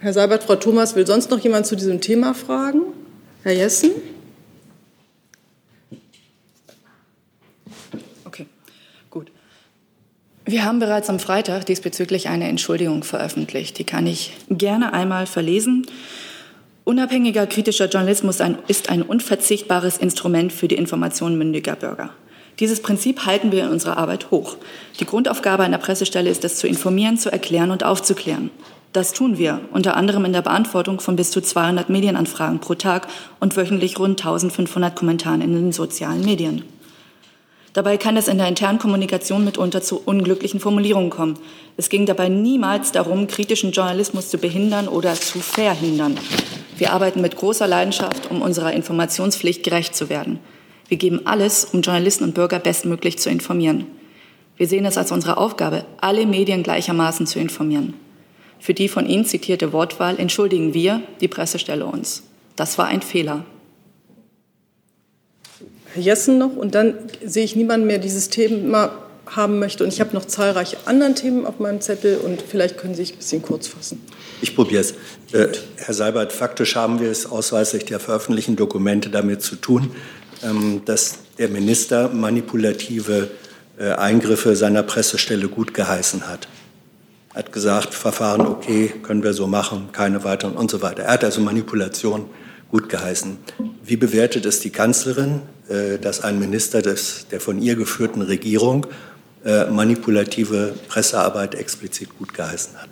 Herr Seibert, Frau Thomas, will sonst noch jemand zu diesem Thema fragen? Herr Jessen? Wir haben bereits am Freitag diesbezüglich eine Entschuldigung veröffentlicht. Die kann ich gerne einmal verlesen. Unabhängiger kritischer Journalismus ist ein unverzichtbares Instrument für die Information mündiger Bürger. Dieses Prinzip halten wir in unserer Arbeit hoch. Die Grundaufgabe einer Pressestelle ist es, zu informieren, zu erklären und aufzuklären. Das tun wir, unter anderem in der Beantwortung von bis zu 200 Medienanfragen pro Tag und wöchentlich rund 1500 Kommentaren in den sozialen Medien. Dabei kann es in der internen Kommunikation mitunter zu unglücklichen Formulierungen kommen. Es ging dabei niemals darum, kritischen Journalismus zu behindern oder zu verhindern. Wir arbeiten mit großer Leidenschaft, um unserer Informationspflicht gerecht zu werden. Wir geben alles, um Journalisten und Bürger bestmöglich zu informieren. Wir sehen es als unsere Aufgabe, alle Medien gleichermaßen zu informieren. Für die von Ihnen zitierte Wortwahl entschuldigen wir, die Pressestelle, uns. Das war ein Fehler. Herr Jessen noch und dann sehe ich niemanden mehr dieses Thema haben möchte. Und ich habe noch zahlreiche andere Themen auf meinem Zettel und vielleicht können Sie sich ein bisschen kurz fassen. Ich probiere es. Äh, Herr Seibert, faktisch haben wir es ausweislich der veröffentlichten Dokumente damit zu tun, dass der Minister manipulative äh, Eingriffe seiner Pressestelle gut geheißen hat. Hat gesagt, Verfahren okay, können wir so machen, keine weiteren und so weiter. Er hat also Manipulation gut geheißen. Wie bewertet es die Kanzlerin, äh, dass ein Minister des, der von ihr geführten Regierung äh, manipulative Pressearbeit explizit gut geheißen hat?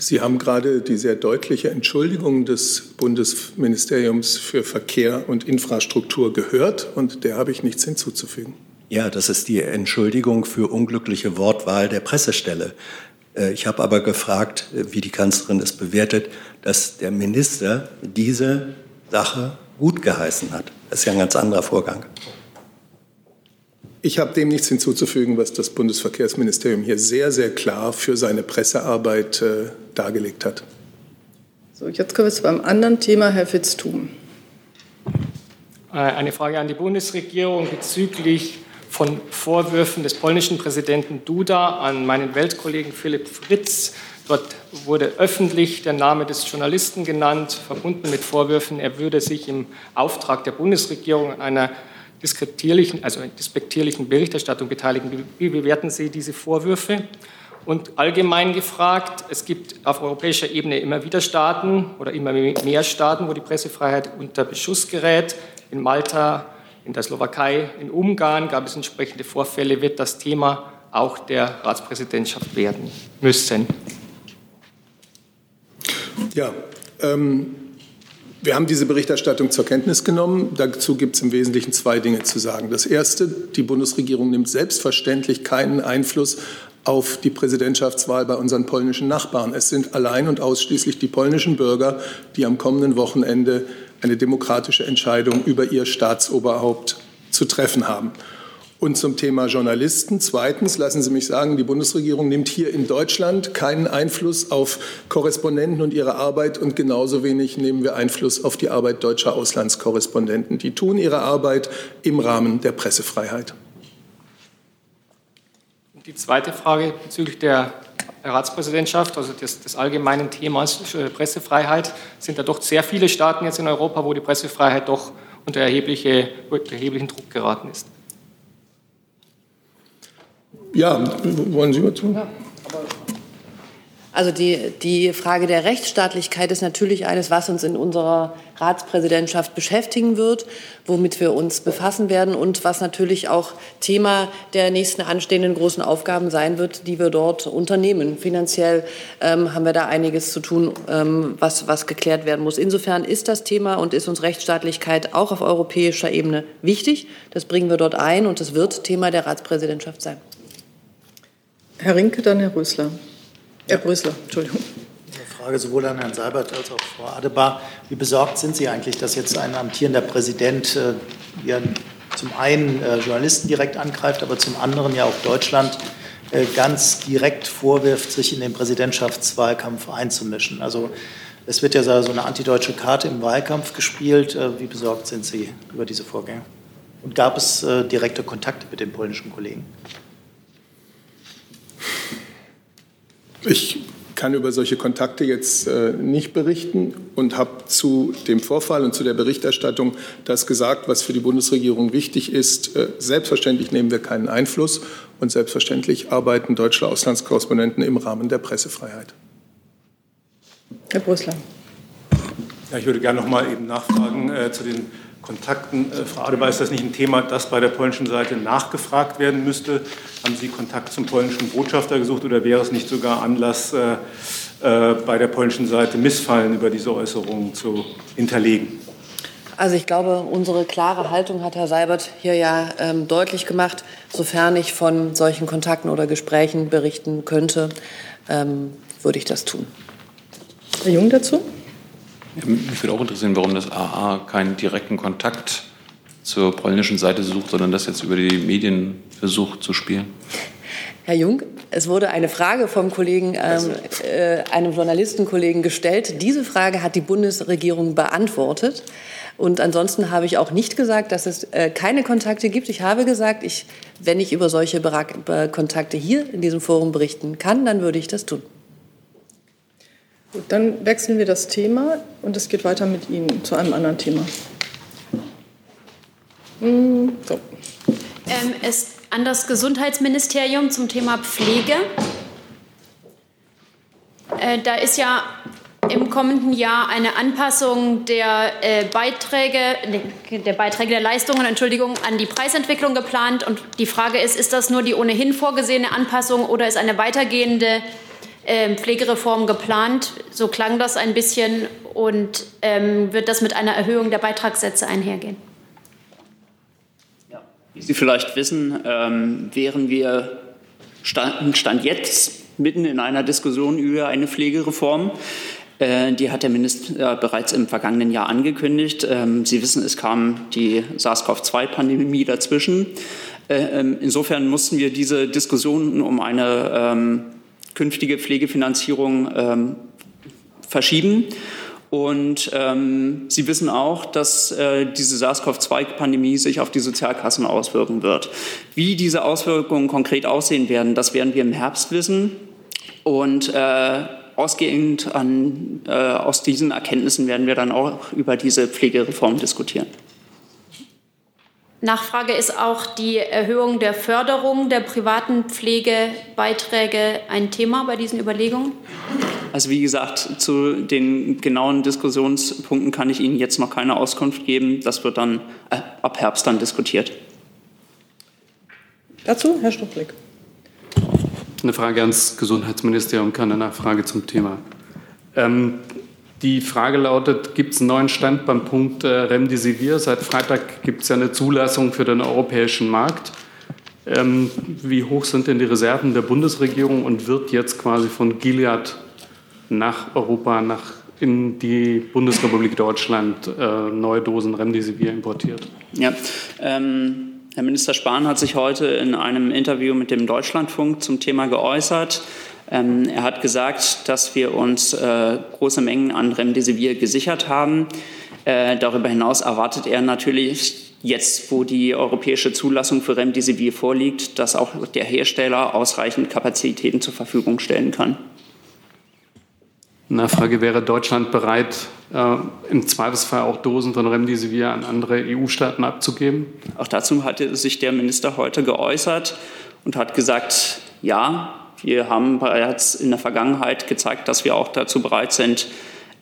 Sie haben gerade die sehr deutliche Entschuldigung des Bundesministeriums für Verkehr und Infrastruktur gehört und der habe ich nichts hinzuzufügen. Ja, das ist die Entschuldigung für unglückliche Wortwahl der Pressestelle. Äh, ich habe aber gefragt, äh, wie die Kanzlerin es bewertet, dass der Minister diese Sache gut geheißen hat. Das ist ja ein ganz anderer Vorgang. Ich habe dem nichts hinzuzufügen, was das Bundesverkehrsministerium hier sehr, sehr klar für seine Pressearbeit äh, dargelegt hat. So, jetzt kommen wir zu einem anderen Thema, Herr Fitztum. Eine Frage an die Bundesregierung bezüglich von Vorwürfen des polnischen Präsidenten Duda an meinen Weltkollegen Philipp Fritz. Dort wurde öffentlich der Name des Journalisten genannt, verbunden mit Vorwürfen, er würde sich im Auftrag der Bundesregierung an einer diskretierlichen, also despektierlichen Berichterstattung beteiligen. Wie bewerten Sie diese Vorwürfe? Und allgemein gefragt, es gibt auf europäischer Ebene immer wieder Staaten oder immer mehr Staaten, wo die Pressefreiheit unter Beschuss gerät. In Malta, in der Slowakei, in Ungarn gab es entsprechende Vorfälle, wird das Thema auch der Ratspräsidentschaft werden müssen. Ja, ähm, wir haben diese Berichterstattung zur Kenntnis genommen. Dazu gibt es im Wesentlichen zwei Dinge zu sagen. Das Erste, die Bundesregierung nimmt selbstverständlich keinen Einfluss auf die Präsidentschaftswahl bei unseren polnischen Nachbarn. Es sind allein und ausschließlich die polnischen Bürger, die am kommenden Wochenende eine demokratische Entscheidung über ihr Staatsoberhaupt zu treffen haben. Und zum Thema Journalisten. Zweitens, lassen Sie mich sagen, die Bundesregierung nimmt hier in Deutschland keinen Einfluss auf Korrespondenten und ihre Arbeit und genauso wenig nehmen wir Einfluss auf die Arbeit deutscher Auslandskorrespondenten. Die tun ihre Arbeit im Rahmen der Pressefreiheit. Die zweite Frage bezüglich der Ratspräsidentschaft, also des, des, allgemeinen Themas Pressefreiheit, sind da doch sehr viele Staaten jetzt in Europa, wo die Pressefreiheit doch unter erhebliche, erheblichen Druck geraten ist. Ja, wollen Sie dazu? Ja, also die, die Frage der Rechtsstaatlichkeit ist natürlich eines, was uns in unserer Ratspräsidentschaft beschäftigen wird, womit wir uns befassen werden und was natürlich auch Thema der nächsten anstehenden großen Aufgaben sein wird, die wir dort unternehmen. Finanziell ähm, haben wir da einiges zu tun, ähm, was, was geklärt werden muss. Insofern ist das Thema und ist uns Rechtsstaatlichkeit auch auf europäischer Ebene wichtig. Das bringen wir dort ein und es wird Thema der Ratspräsidentschaft sein. Herr Rinke, dann Herr Rösler. Herr Brüssler, Entschuldigung. Eine Frage sowohl an Herrn Seibert als auch Frau Adebar. Wie besorgt sind Sie eigentlich, dass jetzt ein amtierender Präsident äh, ja, zum einen äh, Journalisten direkt angreift, aber zum anderen ja auch Deutschland äh, ganz direkt vorwirft, sich in den Präsidentschaftswahlkampf einzumischen? Also es wird ja so eine antideutsche Karte im Wahlkampf gespielt. Äh, wie besorgt sind Sie über diese Vorgänge? Und gab es äh, direkte Kontakte mit den polnischen Kollegen? Ich kann über solche Kontakte jetzt äh, nicht berichten und habe zu dem Vorfall und zu der Berichterstattung das gesagt, was für die Bundesregierung wichtig ist. Äh, selbstverständlich nehmen wir keinen Einfluss und selbstverständlich arbeiten deutsche Auslandskorrespondenten im Rahmen der Pressefreiheit. Herr Brüssler. Ja, ich würde gerne noch mal eben nachfragen äh, zu den Kontakten. Äh, Frau Adebar, ist das nicht ein Thema, das bei der polnischen Seite nachgefragt werden müsste? Haben Sie Kontakt zum polnischen Botschafter gesucht oder wäre es nicht sogar Anlass, äh, äh, bei der polnischen Seite Missfallen über diese Äußerungen zu hinterlegen? Also ich glaube, unsere klare Haltung hat Herr Seibert hier ja ähm, deutlich gemacht. Sofern ich von solchen Kontakten oder Gesprächen berichten könnte, ähm, würde ich das tun. Herr Jung dazu? Mich würde auch interessieren, warum das AA keinen direkten Kontakt zur polnischen Seite sucht, sondern das jetzt über die Medien versucht zu spielen. Herr Jung, es wurde eine Frage vom Kollegen, ähm, äh, einem Journalistenkollegen gestellt. Diese Frage hat die Bundesregierung beantwortet. Und ansonsten habe ich auch nicht gesagt, dass es äh, keine Kontakte gibt. Ich habe gesagt, ich, wenn ich über solche Kontakte hier in diesem Forum berichten kann, dann würde ich das tun. Gut, dann wechseln wir das Thema und es geht weiter mit Ihnen zu einem anderen Thema. Hm, so. Ähm, es an das Gesundheitsministerium zum Thema Pflege. Äh, da ist ja im kommenden Jahr eine Anpassung der äh, Beiträge, der Beiträge der Leistungen, Entschuldigung, an die Preisentwicklung geplant. Und die Frage ist, ist das nur die ohnehin vorgesehene Anpassung oder ist eine weitergehende äh, Pflegereform geplant? So klang das ein bisschen und ähm, wird das mit einer Erhöhung der Beitragssätze einhergehen? Wie Sie vielleicht wissen, ähm, wären wir Stand, Stand jetzt mitten in einer Diskussion über eine Pflegereform. Äh, die hat der Minister bereits im vergangenen Jahr angekündigt. Ähm, Sie wissen, es kam die SARS-CoV-2-Pandemie dazwischen. Äh, ähm, insofern mussten wir diese Diskussionen um eine ähm, künftige Pflegefinanzierung ähm, verschieben. Und ähm, Sie wissen auch, dass äh, diese SARS-CoV-2-Pandemie sich auf die Sozialkassen auswirken wird. Wie diese Auswirkungen konkret aussehen werden, das werden wir im Herbst wissen. Und äh, ausgehend an, äh, aus diesen Erkenntnissen werden wir dann auch über diese Pflegereform diskutieren. Nachfrage ist auch die Erhöhung der Förderung der privaten Pflegebeiträge ein Thema bei diesen Überlegungen? Also wie gesagt, zu den genauen Diskussionspunkten kann ich Ihnen jetzt noch keine Auskunft geben. Das wird dann äh, ab Herbst dann diskutiert. Dazu Herr Stuchlik. Eine Frage ans Gesundheitsministerium, keine Nachfrage zum Thema. Ähm, die Frage lautet, gibt es einen neuen Stand beim Punkt äh, Remdesivir? Seit Freitag gibt es ja eine Zulassung für den europäischen Markt. Ähm, wie hoch sind denn die Reserven der Bundesregierung und wird jetzt quasi von Gilead nach Europa, nach in die Bundesrepublik Deutschland äh, neue Dosen Remdesivir importiert? Ja, ähm, Herr Minister Spahn hat sich heute in einem Interview mit dem Deutschlandfunk zum Thema geäußert. Ähm, er hat gesagt, dass wir uns äh, große Mengen an Remdesivir gesichert haben. Äh, darüber hinaus erwartet er natürlich jetzt, wo die europäische Zulassung für Remdesivir vorliegt, dass auch der Hersteller ausreichend Kapazitäten zur Verfügung stellen kann. Nachfrage, wäre Deutschland bereit, äh, im Zweifelsfall auch Dosen von Remdesivir an andere EU-Staaten abzugeben? Auch dazu hatte sich der Minister heute geäußert und hat gesagt, ja, wir haben bereits in der Vergangenheit gezeigt, dass wir auch dazu bereit sind,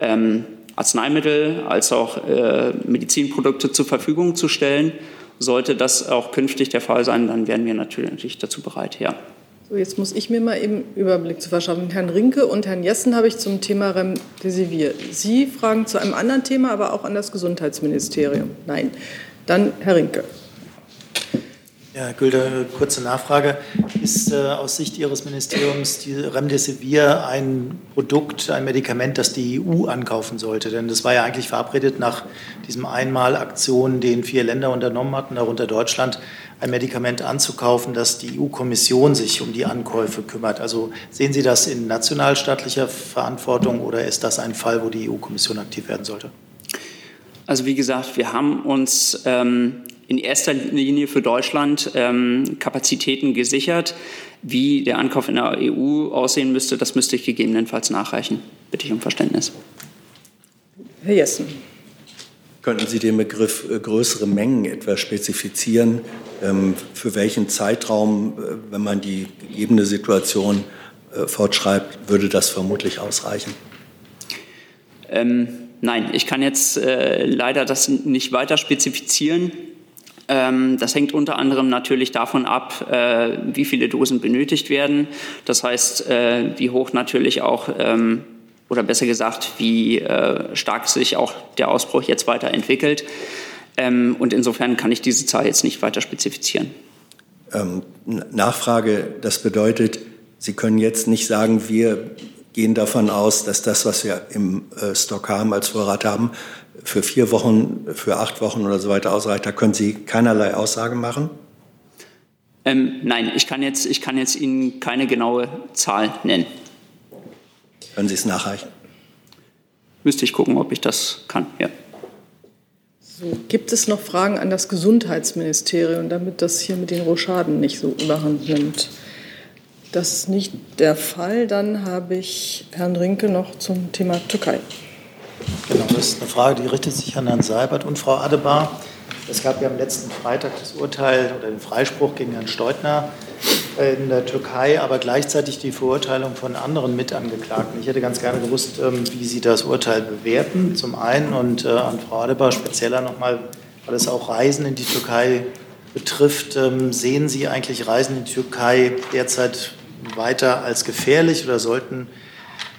ähm, Arzneimittel als auch äh, Medizinprodukte zur Verfügung zu stellen. Sollte das auch künftig der Fall sein, dann wären wir natürlich dazu bereit, ja. So, jetzt muss ich mir mal eben Überblick zu verschaffen. Herrn Rinke und Herrn Jessen habe ich zum Thema Remdesivir. Sie fragen zu einem anderen Thema, aber auch an das Gesundheitsministerium. Nein. Dann Herr Rinke. Herr Gülder, kurze Nachfrage. Ist äh, aus Sicht Ihres Ministeriums die Remdesivir ein Produkt, ein Medikament, das die EU ankaufen sollte? Denn das war ja eigentlich verabredet nach diesem Einmalaktion, den vier Länder unternommen hatten, darunter Deutschland, ein Medikament anzukaufen, dass die EU-Kommission sich um die Ankäufe kümmert. Also sehen Sie das in nationalstaatlicher Verantwortung oder ist das ein Fall, wo die EU-Kommission aktiv werden sollte? Also wie gesagt, wir haben uns ähm, in erster Linie für Deutschland ähm, Kapazitäten gesichert. Wie der Ankauf in der EU aussehen müsste, das müsste ich gegebenenfalls nachreichen. Bitte ich um Verständnis. Herr Jessen. Könnten Sie den Begriff äh, größere Mengen etwas spezifizieren? Ähm, für welchen Zeitraum, äh, wenn man die gegebene Situation äh, fortschreibt, würde das vermutlich ausreichen? Ähm, nein, ich kann jetzt äh, leider das nicht weiter spezifizieren. Ähm, das hängt unter anderem natürlich davon ab, äh, wie viele Dosen benötigt werden. Das heißt, äh, wie hoch natürlich auch ähm, oder besser gesagt, wie äh, stark sich auch der Ausbruch jetzt weiterentwickelt. Ähm, und insofern kann ich diese Zahl jetzt nicht weiter spezifizieren. Nachfrage, das bedeutet, Sie können jetzt nicht sagen, wir gehen davon aus, dass das, was wir im Stock haben, als Vorrat haben, für vier Wochen, für acht Wochen oder so weiter ausreicht. Da können Sie keinerlei Aussage machen? Ähm, nein, ich kann, jetzt, ich kann jetzt Ihnen keine genaue Zahl nennen. Können Sie es nachreichen? Müsste ich gucken, ob ich das kann, ja. So, gibt es noch Fragen an das Gesundheitsministerium, damit das hier mit den Rochaden nicht so überhand nimmt? Das ist nicht der Fall. Dann habe ich Herrn Rinke noch zum Thema Türkei. Genau, das ist eine Frage, die richtet sich an Herrn Seibert und Frau Adebar. Es gab ja am letzten Freitag das Urteil oder den Freispruch gegen Herrn Steutner in der Türkei, aber gleichzeitig die Verurteilung von anderen Mitangeklagten. Ich hätte ganz gerne gewusst, ähm, wie Sie das Urteil bewerten, zum einen und äh, an Frau Adebar spezieller nochmal, weil es auch Reisen in die Türkei betrifft. Ähm, sehen Sie eigentlich Reisen in die Türkei derzeit weiter als gefährlich oder sollten,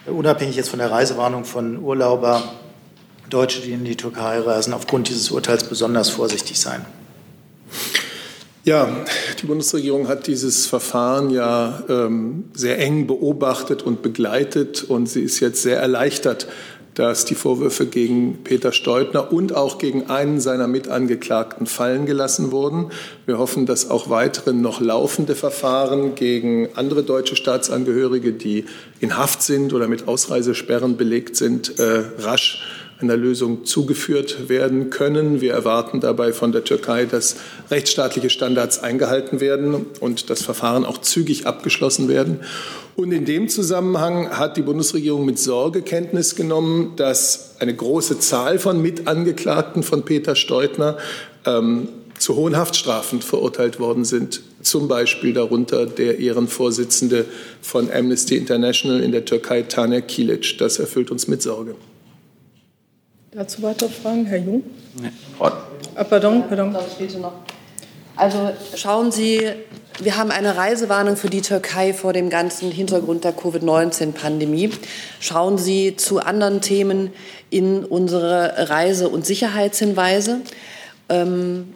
unabhängig jetzt von der Reisewarnung von Urlauber, Deutsche, die in die Türkei reisen, aufgrund dieses Urteils besonders vorsichtig sein? Ja, die Bundesregierung hat dieses Verfahren ja ähm, sehr eng beobachtet und begleitet und sie ist jetzt sehr erleichtert, dass die Vorwürfe gegen Peter Steutner und auch gegen einen seiner Mitangeklagten fallen gelassen wurden. Wir hoffen, dass auch weitere noch laufende Verfahren gegen andere deutsche Staatsangehörige, die in Haft sind oder mit Ausreisesperren belegt sind, äh, rasch einer Lösung zugeführt werden können. Wir erwarten dabei von der Türkei, dass rechtsstaatliche Standards eingehalten werden und das Verfahren auch zügig abgeschlossen werden. Und in dem Zusammenhang hat die Bundesregierung mit Sorge Kenntnis genommen, dass eine große Zahl von Mitangeklagten von Peter Steutner ähm, zu hohen Haftstrafen verurteilt worden sind. Zum Beispiel darunter der Ehrenvorsitzende von Amnesty International in der Türkei, Taner Kilic. Das erfüllt uns mit Sorge. Dazu weitere Fragen, Herr Jung? Nee. Ah, pardon, pardon. Also schauen Sie, wir haben eine Reisewarnung für die Türkei vor dem ganzen Hintergrund der Covid-19-Pandemie. Schauen Sie zu anderen Themen in unsere Reise- und Sicherheitshinweise. Ähm,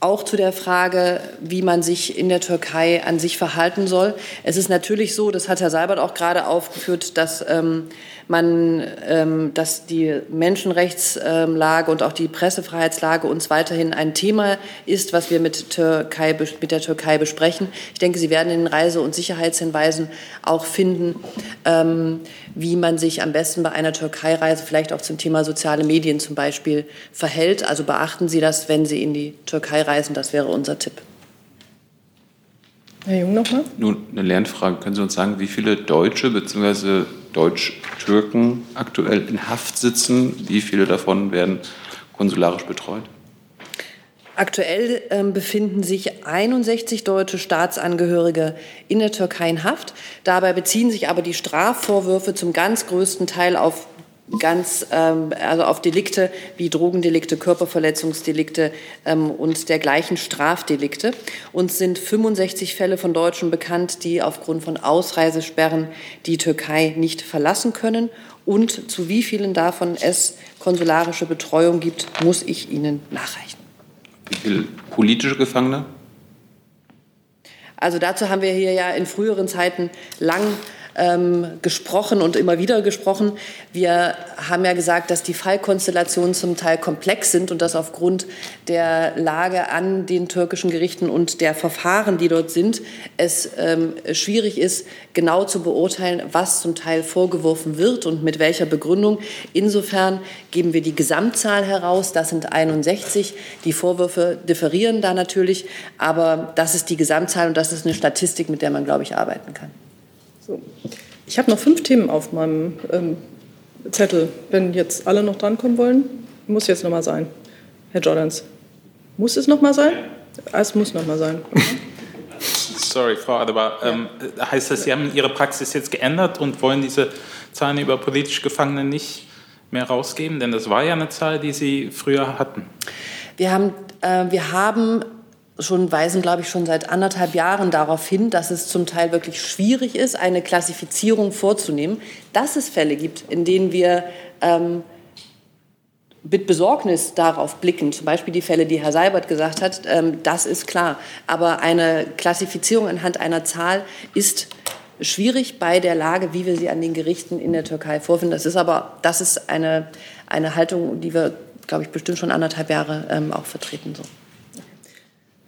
auch zu der Frage, wie man sich in der Türkei an sich verhalten soll. Es ist natürlich so, das hat Herr Seibert auch gerade aufgeführt, dass ähm, man, ähm, dass die Menschenrechtslage und auch die Pressefreiheitslage uns weiterhin ein Thema ist, was wir mit, Türkei, mit der Türkei besprechen. Ich denke, Sie werden in den Reise- und Sicherheitshinweisen auch finden, ähm, wie man sich am besten bei einer Türkei-Reise vielleicht auch zum Thema soziale Medien zum Beispiel verhält. Also beachten Sie das, wenn Sie in die Türkei reisen. Das wäre unser Tipp. Herr Jung nochmal. Nun, eine Lernfrage. Können Sie uns sagen, wie viele Deutsche bzw. Deutsch-Türken aktuell in Haft sitzen? Wie viele davon werden konsularisch betreut? Aktuell äh, befinden sich 61 deutsche Staatsangehörige in der Türkei in Haft. Dabei beziehen sich aber die Strafvorwürfe zum ganz größten Teil auf ganz ähm, also auf Delikte wie Drogendelikte, Körperverletzungsdelikte ähm, und dergleichen Strafdelikte. Uns sind 65 Fälle von Deutschen bekannt, die aufgrund von Ausreisesperren die Türkei nicht verlassen können. Und zu wie vielen davon es konsularische Betreuung gibt, muss ich Ihnen nachreichen. Wie viele politische Gefangene? Also dazu haben wir hier ja in früheren Zeiten lang ähm, gesprochen und immer wieder gesprochen. Wir haben ja gesagt, dass die Fallkonstellationen zum Teil komplex sind und dass aufgrund der Lage an den türkischen Gerichten und der Verfahren, die dort sind, es ähm, schwierig ist, genau zu beurteilen, was zum Teil vorgeworfen wird und mit welcher Begründung. Insofern geben wir die Gesamtzahl heraus. Das sind 61. Die Vorwürfe differieren da natürlich, aber das ist die Gesamtzahl und das ist eine Statistik, mit der man, glaube ich, arbeiten kann. So. Ich habe noch fünf Themen auf meinem ähm, Zettel. Wenn jetzt alle noch drankommen wollen, muss jetzt noch mal sein. Herr Jordans, muss es noch mal sein? Es muss noch mal sein. Sorry, Frau Adebar. Ähm, heißt das, Sie haben Ihre Praxis jetzt geändert und wollen diese Zahlen über politisch Gefangene nicht mehr rausgeben? Denn das war ja eine Zahl, die Sie früher hatten. Wir haben, äh, wir haben schon weisen, glaube ich, schon seit anderthalb Jahren darauf hin, dass es zum Teil wirklich schwierig ist, eine Klassifizierung vorzunehmen, dass es Fälle gibt, in denen wir ähm, mit Besorgnis darauf blicken, zum Beispiel die Fälle, die Herr Seibert gesagt hat, ähm, das ist klar. Aber eine Klassifizierung anhand einer Zahl ist schwierig bei der Lage, wie wir sie an den Gerichten in der Türkei vorfinden. Das ist aber das ist eine, eine Haltung, die wir, glaube ich, bestimmt schon anderthalb Jahre ähm, auch vertreten. So.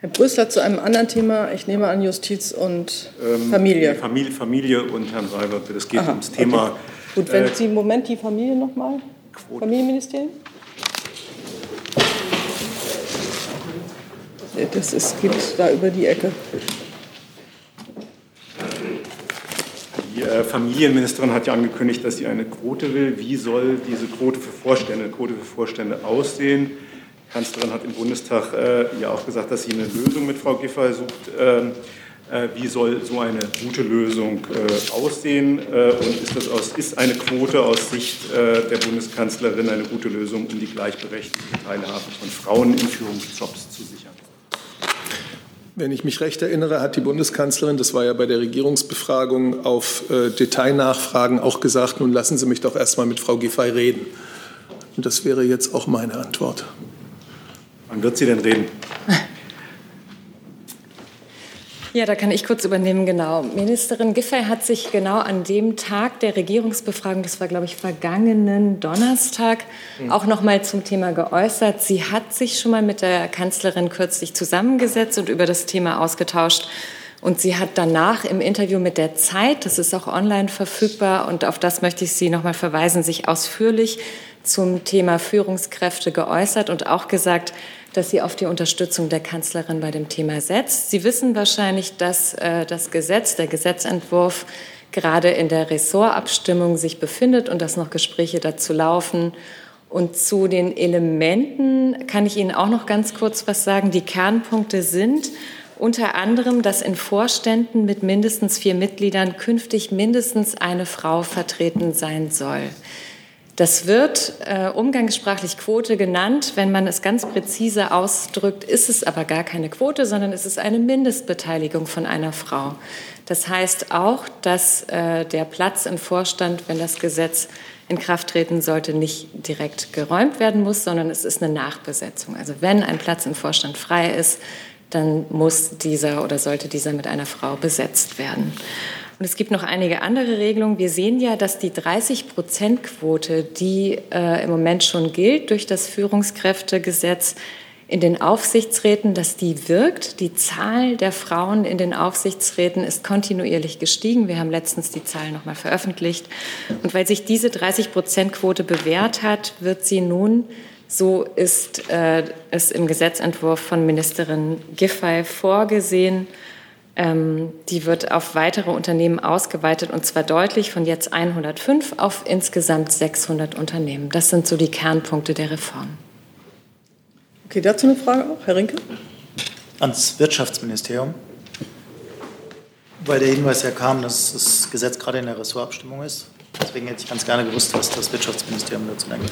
Herr Brüssler zu einem anderen Thema. Ich nehme an Justiz und ähm, Familie. Familie. Familie und Herrn Seibert. Es geht Aha, ums Thema. Okay. Gut, wenn äh, Sie im Moment die Familie nochmal. Familienministerium? Das ist, geht da über die Ecke. Die äh, Familienministerin hat ja angekündigt, dass sie eine Quote will. Wie soll diese Quote für Vorstände, Quote für Vorstände aussehen? Kanzlerin hat im Bundestag äh, ja auch gesagt, dass sie eine Lösung mit Frau Giffey sucht. Ähm, äh, wie soll so eine gute Lösung äh, aussehen? Äh, und ist, das aus, ist eine Quote aus Sicht äh, der Bundeskanzlerin eine gute Lösung, um die gleichberechtigte Teilhabe von Frauen in Führungsjobs zu sichern? Wenn ich mich recht erinnere, hat die Bundeskanzlerin, das war ja bei der Regierungsbefragung, auf äh, Detailnachfragen auch gesagt, nun lassen Sie mich doch erst mal mit Frau Giffey reden. Und das wäre jetzt auch meine Antwort. Wann wird sie denn reden? Ja, da kann ich kurz übernehmen, genau. Ministerin Giffey hat sich genau an dem Tag der Regierungsbefragung, das war, glaube ich, vergangenen Donnerstag, mhm. auch noch mal zum Thema geäußert. Sie hat sich schon mal mit der Kanzlerin kürzlich zusammengesetzt und über das Thema ausgetauscht. Und sie hat danach im Interview mit der Zeit, das ist auch online verfügbar und auf das möchte ich Sie noch mal verweisen, sich ausführlich zum Thema Führungskräfte geäußert und auch gesagt, dass sie auf die Unterstützung der Kanzlerin bei dem Thema setzt. Sie wissen wahrscheinlich, dass äh, das Gesetz, der Gesetzentwurf gerade in der Ressortabstimmung sich befindet und dass noch Gespräche dazu laufen. Und zu den Elementen kann ich Ihnen auch noch ganz kurz was sagen. Die Kernpunkte sind unter anderem, dass in Vorständen mit mindestens vier Mitgliedern künftig mindestens eine Frau vertreten sein soll. Das wird äh, umgangssprachlich Quote genannt. Wenn man es ganz präzise ausdrückt, ist es aber gar keine Quote, sondern es ist eine Mindestbeteiligung von einer Frau. Das heißt auch, dass äh, der Platz im Vorstand, wenn das Gesetz in Kraft treten sollte, nicht direkt geräumt werden muss, sondern es ist eine Nachbesetzung. Also wenn ein Platz im Vorstand frei ist, dann muss dieser oder sollte dieser mit einer Frau besetzt werden. Und es gibt noch einige andere Regelungen. Wir sehen ja, dass die 30-Prozent-Quote, die äh, im Moment schon gilt durch das Führungskräftegesetz in den Aufsichtsräten, dass die wirkt. Die Zahl der Frauen in den Aufsichtsräten ist kontinuierlich gestiegen. Wir haben letztens die Zahlen noch mal veröffentlicht. Und weil sich diese 30-Prozent-Quote bewährt hat, wird sie nun so ist äh, es im Gesetzentwurf von Ministerin Giffey vorgesehen, die wird auf weitere Unternehmen ausgeweitet und zwar deutlich von jetzt 105 auf insgesamt 600 Unternehmen. Das sind so die Kernpunkte der Reform. Okay, dazu eine Frage auch, Herr Rinke? Ans Wirtschaftsministerium. Weil der Hinweis ja kam, dass das Gesetz gerade in der Ressortabstimmung ist. Deswegen hätte ich ganz gerne gewusst, was das Wirtschaftsministerium dazu denkt.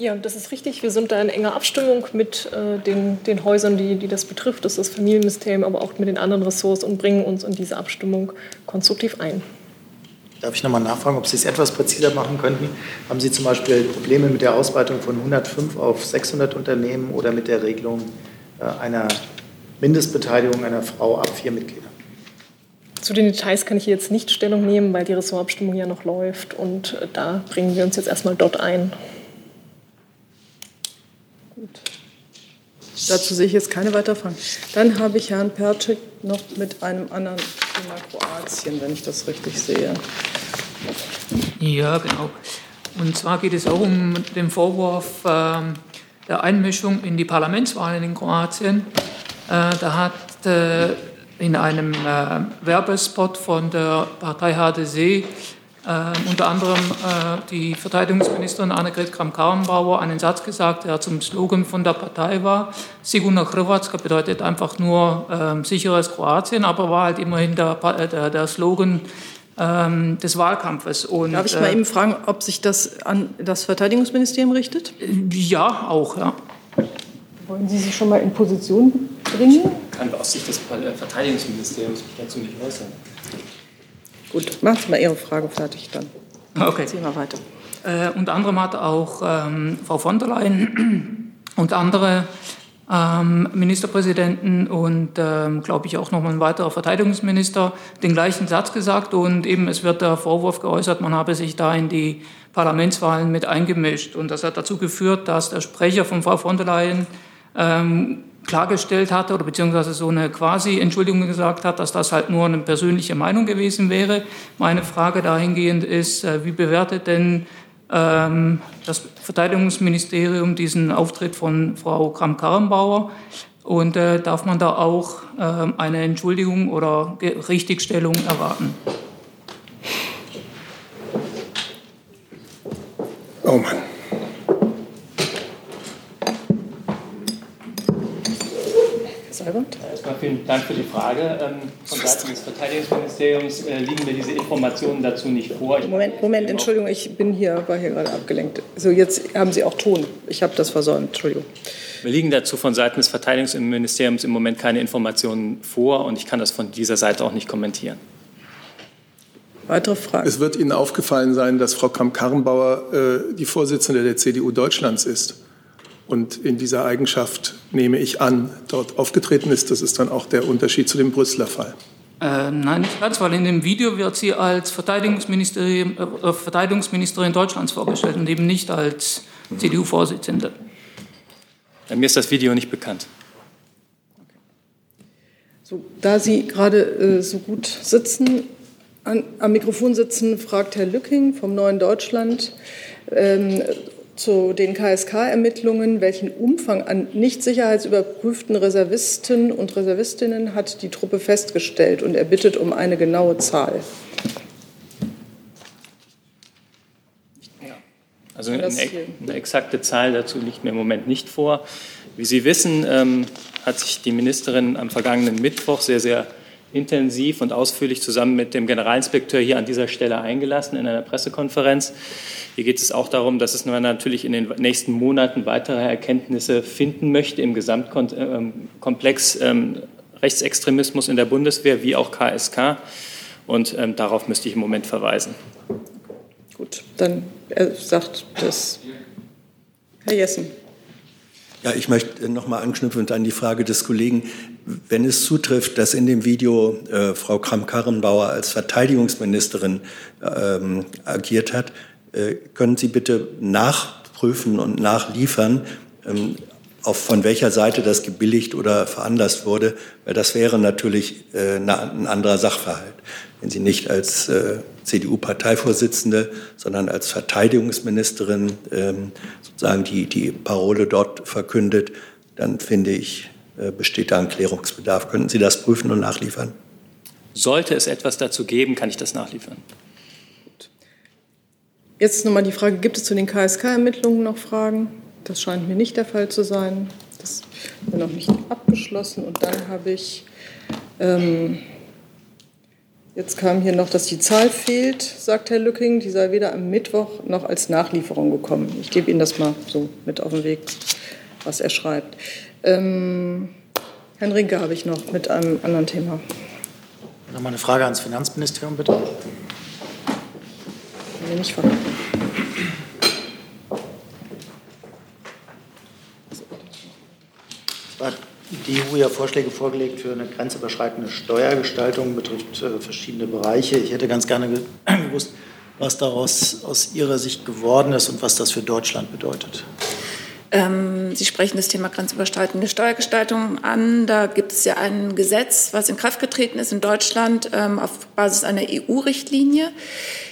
Ja, das ist richtig. Wir sind da in enger Abstimmung mit äh, den, den Häusern, die, die das betrifft. Das ist das Familienministerium, aber auch mit den anderen Ressorts und bringen uns in diese Abstimmung konstruktiv ein. Darf ich nochmal nachfragen, ob Sie es etwas präziser machen könnten? Haben Sie zum Beispiel Probleme mit der Ausweitung von 105 auf 600 Unternehmen oder mit der Regelung äh, einer Mindestbeteiligung einer Frau ab vier Mitgliedern? Zu den Details kann ich jetzt nicht Stellung nehmen, weil die Ressortabstimmung ja noch läuft und äh, da bringen wir uns jetzt erstmal dort ein. Gut. Dazu sehe ich jetzt keine weiteren Fragen. Dann habe ich Herrn Percik noch mit einem anderen Thema Kroatien, wenn ich das richtig sehe. Ja, genau. Und zwar geht es auch um den Vorwurf äh, der Einmischung in die Parlamentswahlen in Kroatien. Äh, da hat äh, in einem äh, Werbespot von der Partei HDZ äh, unter anderem äh, die Verteidigungsministerin Annegret Kramp-Karrenbauer einen Satz gesagt, der zum Slogan von der Partei war. Sigurna Hrvatska bedeutet einfach nur äh, sicheres Kroatien, aber war halt immerhin der, äh, der, der Slogan ähm, des Wahlkampfes. Und, Darf ich mal äh, eben fragen, ob sich das an das Verteidigungsministerium richtet? Ja, auch, ja. Wollen Sie sich schon mal in Position bringen? Ich kann aus Sicht des Verteidigungsministeriums mich dazu nicht äußern. Gut, machen Sie mal Ihre Frage fertig, dann okay. ziehen wir weiter. Äh, unter anderem hat auch ähm, Frau von der Leyen und andere ähm, Ministerpräsidenten und, ähm, glaube ich, auch nochmal ein weiterer Verteidigungsminister den gleichen Satz gesagt. Und eben es wird der Vorwurf geäußert, man habe sich da in die Parlamentswahlen mit eingemischt. Und das hat dazu geführt, dass der Sprecher von Frau von der Leyen ähm, klargestellt hatte oder beziehungsweise so eine quasi Entschuldigung gesagt hat, dass das halt nur eine persönliche Meinung gewesen wäre. Meine Frage dahingehend ist, äh, wie bewertet denn ähm, das Verteidigungsministerium diesen Auftritt von Frau Kramp-Karrenbauer? Und äh, darf man da auch äh, eine Entschuldigung oder Richtigstellung erwarten? Oh Mann. Seibert? Erstmal vielen Dank für die Frage. Ähm, von Seiten des Verteidigungsministeriums äh, liegen mir diese Informationen dazu nicht vor. Moment, Moment, Entschuldigung, ich bin hier, war hier gerade abgelenkt. So, jetzt haben Sie auch Ton. Ich habe das versäumt, Entschuldigung. Mir liegen dazu von Seiten des Verteidigungsministeriums im Moment keine Informationen vor und ich kann das von dieser Seite auch nicht kommentieren. Weitere Fragen? Es wird Ihnen aufgefallen sein, dass Frau Kramp-Karrenbauer äh, die Vorsitzende der CDU Deutschlands ist und in dieser Eigenschaft nehme ich an, dort aufgetreten ist. Das ist dann auch der Unterschied zu dem Brüsseler Fall. Äh, nein, nicht ganz, weil in dem Video wird sie als Verteidigungsministerin, äh, Verteidigungsministerin Deutschlands vorgestellt und eben nicht als CDU-Vorsitzende. Mir ist das Video nicht bekannt. So, da Sie gerade äh, so gut sitzen, an, am Mikrofon sitzen, fragt Herr Lücking vom Neuen Deutschland, ähm, zu den KSK-Ermittlungen, welchen Umfang an nicht sicherheitsüberprüften Reservisten und Reservistinnen hat die Truppe festgestellt? Und er bittet um eine genaue Zahl. Also eine, eine, exakte Zahl dazu liegt mir im Moment nicht vor. Wie Sie wissen, ähm, hat sich die Ministerin am vergangenen Mittwoch sehr, sehr intensiv und ausführlich zusammen mit dem Generalinspekteur hier an dieser Stelle eingelassen in einer Pressekonferenz. Hier geht es auch darum, dass es natürlich in den nächsten Monaten weitere Erkenntnisse finden möchte im Gesamtkomplex ähm, Rechtsextremismus in der Bundeswehr wie auch KSK. Und ähm, darauf müsste ich im Moment verweisen. Gut, dann er sagt das Herr Jessen. Ja, ich möchte noch mal anknüpfen an die Frage des Kollegen. Wenn es zutrifft, dass in dem Video äh, Frau Kramp-Karrenbauer als Verteidigungsministerin ähm, agiert hat, äh, können Sie bitte nachprüfen und nachliefern, ähm, auf von welcher Seite das gebilligt oder veranlasst wurde, weil das wäre natürlich äh, ein anderer Sachverhalt. Wenn sie nicht als äh, CDU-Parteivorsitzende, sondern als Verteidigungsministerin ähm, sozusagen die, die Parole dort verkündet, dann finde ich, besteht da ein Klärungsbedarf. Könnten Sie das prüfen und nachliefern? Sollte es etwas dazu geben, kann ich das nachliefern. Jetzt nochmal die Frage, gibt es zu den KSK-Ermittlungen noch Fragen? Das scheint mir nicht der Fall zu sein. Das ist noch nicht abgeschlossen. Und dann habe ich, ähm, jetzt kam hier noch, dass die Zahl fehlt, sagt Herr Lücking. Die sei weder am Mittwoch noch als Nachlieferung gekommen. Ich gebe Ihnen das mal so mit auf den Weg, was er schreibt. Ähm, Herrn Rinke habe ich noch mit einem anderen Thema. Nochmal eine Frage ans Finanzministerium, bitte mir nicht verraten. die EU ja Vorschläge vorgelegt für eine grenzüberschreitende Steuergestaltung, betrifft äh, verschiedene Bereiche. Ich hätte ganz gerne gewusst, was daraus aus Ihrer Sicht geworden ist und was das für Deutschland bedeutet. Ähm, Sie sprechen das Thema grenzüberschreitende Steuergestaltung an. Da gibt es ja ein Gesetz, was in Kraft getreten ist in Deutschland ähm, auf Basis einer EU-Richtlinie.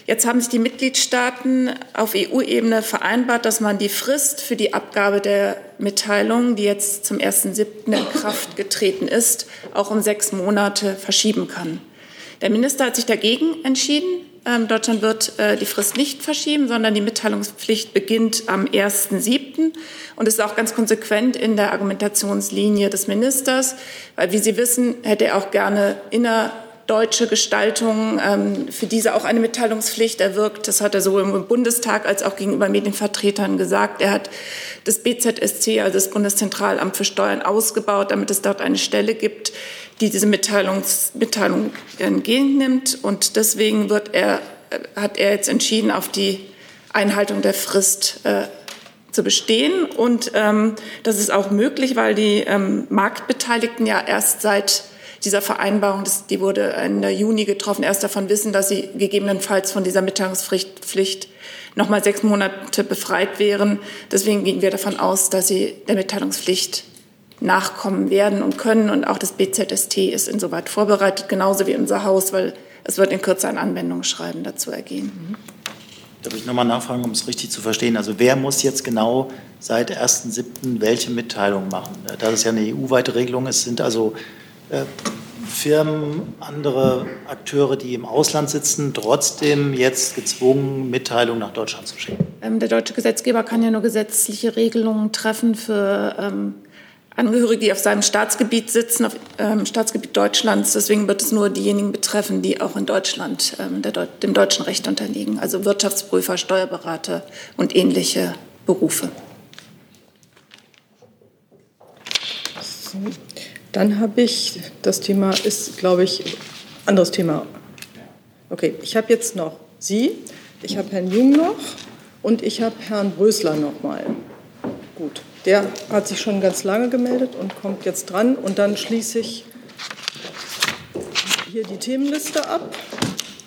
Jetzt haben sich die Mitgliedstaaten auf EU-Ebene vereinbart, dass man die Frist für die Abgabe der Mitteilung, die jetzt zum 1.7. in Kraft getreten ist, auch um sechs Monate verschieben kann. Der Minister hat sich dagegen entschieden. Ähm, Deutschland wird äh, die Frist nicht verschieben, sondern die Mitteilungspflicht beginnt am 1.7. und ist auch ganz konsequent in der Argumentationslinie des Ministers, weil, wie Sie wissen, hätte er auch gerne innerdeutsche Gestaltung, ähm, für diese auch eine Mitteilungspflicht erwirkt. Das hat er sowohl im Bundestag als auch gegenüber Medienvertretern gesagt. Er hat das BZSC, also das Bundeszentralamt für Steuern, ausgebaut, damit es dort eine Stelle gibt, die diese Mitteilungs Mitteilung entgegennimmt. Und deswegen wird er, hat er jetzt entschieden, auf die Einhaltung der Frist äh, zu bestehen. Und ähm, das ist auch möglich, weil die ähm, Marktbeteiligten ja erst seit dieser Vereinbarung, das, die wurde Ende Juni getroffen, erst davon wissen, dass sie gegebenenfalls von dieser Mitteilungspflicht noch mal sechs Monate befreit wären. Deswegen gehen wir davon aus, dass sie der Mitteilungspflicht nachkommen werden und können. Und auch das BZST ist insoweit vorbereitet, genauso wie unser Haus, weil es wird in Kürze ein Anwendungsschreiben dazu ergehen. Darf ich nochmal nachfragen, um es richtig zu verstehen? Also wer muss jetzt genau seit 1.7. welche Mitteilung machen? Da es ja eine EU-weite Regelung ist, sind also äh, Firmen, andere Akteure, die im Ausland sitzen, trotzdem jetzt gezwungen, Mitteilungen nach Deutschland zu schicken? Ähm, der deutsche Gesetzgeber kann ja nur gesetzliche Regelungen treffen für ähm, Angehörige, die auf seinem Staatsgebiet sitzen, auf ähm, Staatsgebiet Deutschlands. Deswegen wird es nur diejenigen betreffen, die auch in Deutschland ähm, der, dem deutschen Recht unterliegen, also Wirtschaftsprüfer, Steuerberater und ähnliche Berufe. So. Dann habe ich, das Thema ist, glaube ich, anderes Thema. Okay, ich habe jetzt noch Sie, ich habe Herrn Jung noch und ich habe Herrn Brösler noch mal. Gut. Der hat sich schon ganz lange gemeldet und kommt jetzt dran. Und dann schließe ich hier die Themenliste ab.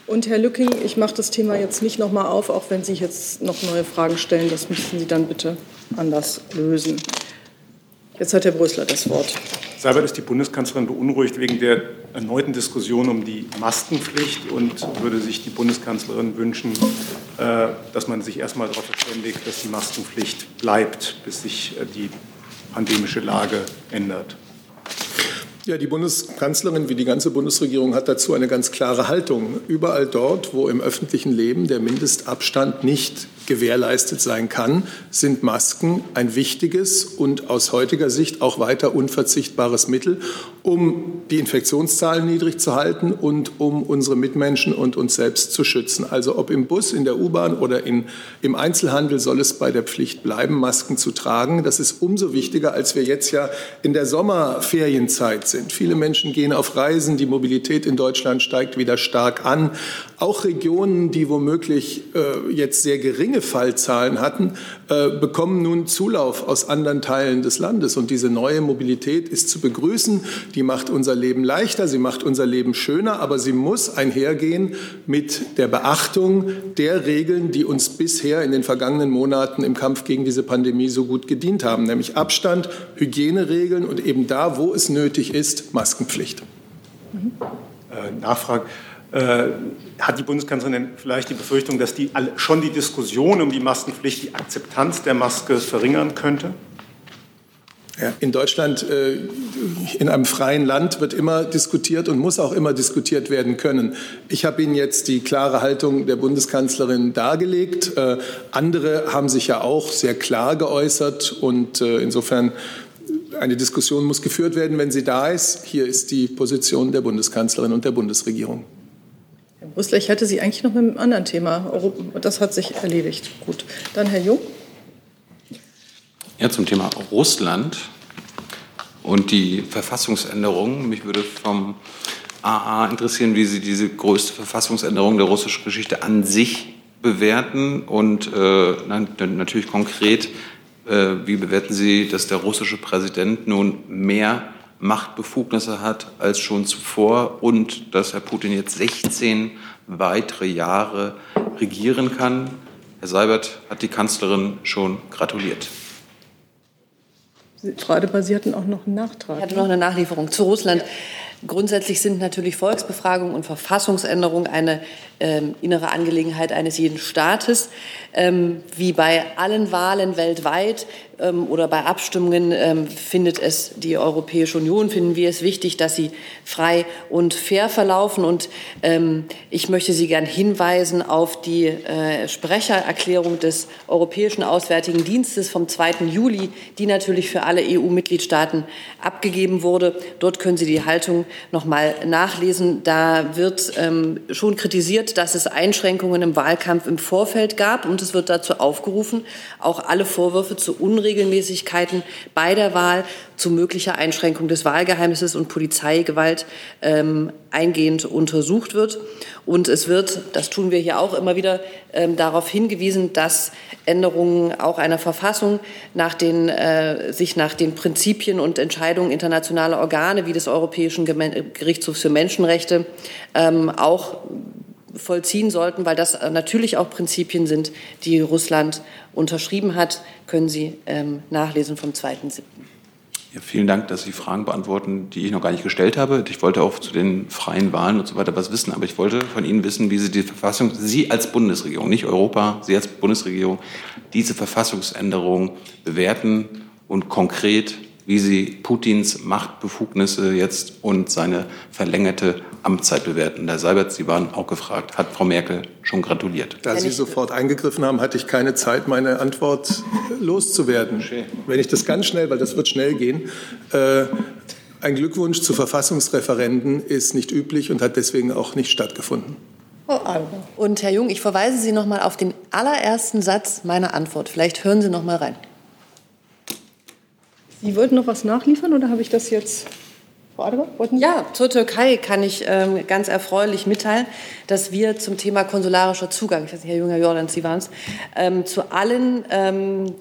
Und Herr Lücking, ich mache das Thema jetzt nicht noch mal auf, auch wenn Sie jetzt noch neue Fragen stellen. Das müssten Sie dann bitte anders lösen. Jetzt hat Herr Brüssler das Wort. Seibert ist die Bundeskanzlerin beunruhigt wegen der erneuten Diskussion um die Maskenpflicht und würde sich die Bundeskanzlerin wünschen, äh, dass man sich erstmal darauf verständigt, dass die Maskenpflicht bleibt, bis sich äh, die pandemische Lage ändert. Ja, die Bundeskanzlerin wie die ganze Bundesregierung hat dazu eine ganz klare Haltung. Überall dort, wo im öffentlichen Leben der Mindestabstand nicht gewährleistet sein kann, sind Masken ein wichtiges und aus heutiger Sicht auch weiter unverzichtbares Mittel, um die Infektionszahlen niedrig zu halten und um unsere Mitmenschen und uns selbst zu schützen. Also ob im Bus, in der U-Bahn oder in, im Einzelhandel soll es bei der Pflicht bleiben, Masken zu tragen. Das ist umso wichtiger, als wir jetzt ja in der Sommerferienzeit sind. Viele Menschen gehen auf Reisen, die Mobilität in Deutschland steigt wieder stark an. Auch Regionen, die womöglich äh, jetzt sehr geringe Fallzahlen hatten, äh, bekommen nun Zulauf aus anderen Teilen des Landes. Und diese neue Mobilität ist zu begrüßen. Die macht unser Leben leichter, sie macht unser Leben schöner, aber sie muss einhergehen mit der Beachtung der Regeln, die uns bisher in den vergangenen Monaten im Kampf gegen diese Pandemie so gut gedient haben, nämlich Abstand, Hygieneregeln und eben da, wo es nötig ist, Maskenpflicht. Mhm. Äh, Nachfrage. Äh, hat die Bundeskanzlerin vielleicht die Befürchtung, dass die, schon die Diskussion um die Maskenpflicht die Akzeptanz der Maske verringern könnte? Ja, in Deutschland, äh, in einem freien Land, wird immer diskutiert und muss auch immer diskutiert werden können. Ich habe Ihnen jetzt die klare Haltung der Bundeskanzlerin dargelegt. Äh, andere haben sich ja auch sehr klar geäußert und insofern eine Diskussion muss geführt werden, wenn sie da ist. Hier ist die Position der Bundeskanzlerin und der Bundesregierung. Herr Brüssler, ich hätte Sie eigentlich noch mit einem anderen Thema. Das hat sich erledigt. Gut. Dann Herr Jung. Ja, zum Thema Russland und die Verfassungsänderung. Mich würde vom AA interessieren, wie Sie diese größte Verfassungsänderung der russischen Geschichte an sich bewerten und äh, natürlich konkret, wie bewerten Sie, dass der russische Präsident nun mehr Machtbefugnisse hat als schon zuvor und dass Herr Putin jetzt 16 weitere Jahre regieren kann. Herr Seibert hat die Kanzlerin schon gratuliert. Frau Adebar, Sie hatten auch noch einen Nachtrag. Ich hatte noch eine Nachlieferung zu Russland. Grundsätzlich sind natürlich Volksbefragungen und Verfassungsänderung eine ähm, innere Angelegenheit eines jeden Staates. Ähm, wie bei allen Wahlen weltweit oder bei Abstimmungen ähm, findet es die Europäische Union, finden wir es wichtig, dass sie frei und fair verlaufen. Und ähm, ich möchte Sie gern hinweisen auf die äh, Sprechererklärung des Europäischen Auswärtigen Dienstes vom 2. Juli, die natürlich für alle EU-Mitgliedstaaten abgegeben wurde. Dort können Sie die Haltung noch mal nachlesen. Da wird ähm, schon kritisiert, dass es Einschränkungen im Wahlkampf im Vorfeld gab und es wird dazu aufgerufen, auch alle Vorwürfe zu Unregelmäßigkeiten bei der Wahl, zu möglicher Einschränkung des Wahlgeheimnisses und Polizeigewalt ähm, eingehend untersucht wird. Und es wird, das tun wir hier auch immer wieder, ähm, darauf hingewiesen, dass Änderungen auch einer Verfassung nach den, äh, sich nach den Prinzipien und Entscheidungen internationaler Organe wie des Europäischen Gerichtshofs für Menschenrechte ähm, auch vollziehen sollten, weil das natürlich auch Prinzipien sind, die Russland unterschrieben hat, können Sie ähm, nachlesen vom 2.7. Ja, vielen Dank, dass Sie Fragen beantworten, die ich noch gar nicht gestellt habe. Ich wollte auch zu den freien Wahlen und so weiter was wissen, aber ich wollte von Ihnen wissen, wie Sie die Verfassung, Sie als Bundesregierung, nicht Europa, Sie als Bundesregierung, diese Verfassungsänderung bewerten und konkret wie Sie Putins Machtbefugnisse jetzt und seine verlängerte Amtszeit bewerten. Herr Seibert, Sie waren auch gefragt. Hat Frau Merkel schon gratuliert? Da Sie sofort eingegriffen haben, hatte ich keine Zeit, meine Antwort loszuwerden. Wenn ich das ganz schnell, weil das wird schnell gehen, äh, ein Glückwunsch zu Verfassungsreferenden ist nicht üblich und hat deswegen auch nicht stattgefunden. Und Herr Jung, ich verweise Sie noch mal auf den allerersten Satz meiner Antwort. Vielleicht hören Sie noch mal rein. Sie wollten noch was nachliefern oder habe ich das jetzt? Frau Adebar? Ja, zur Türkei kann ich ähm, ganz erfreulich mitteilen, dass wir zum Thema konsularischer Zugang, ich weiß nicht, Herr Junger Jordan, Sie waren es, ähm, zu allen ähm,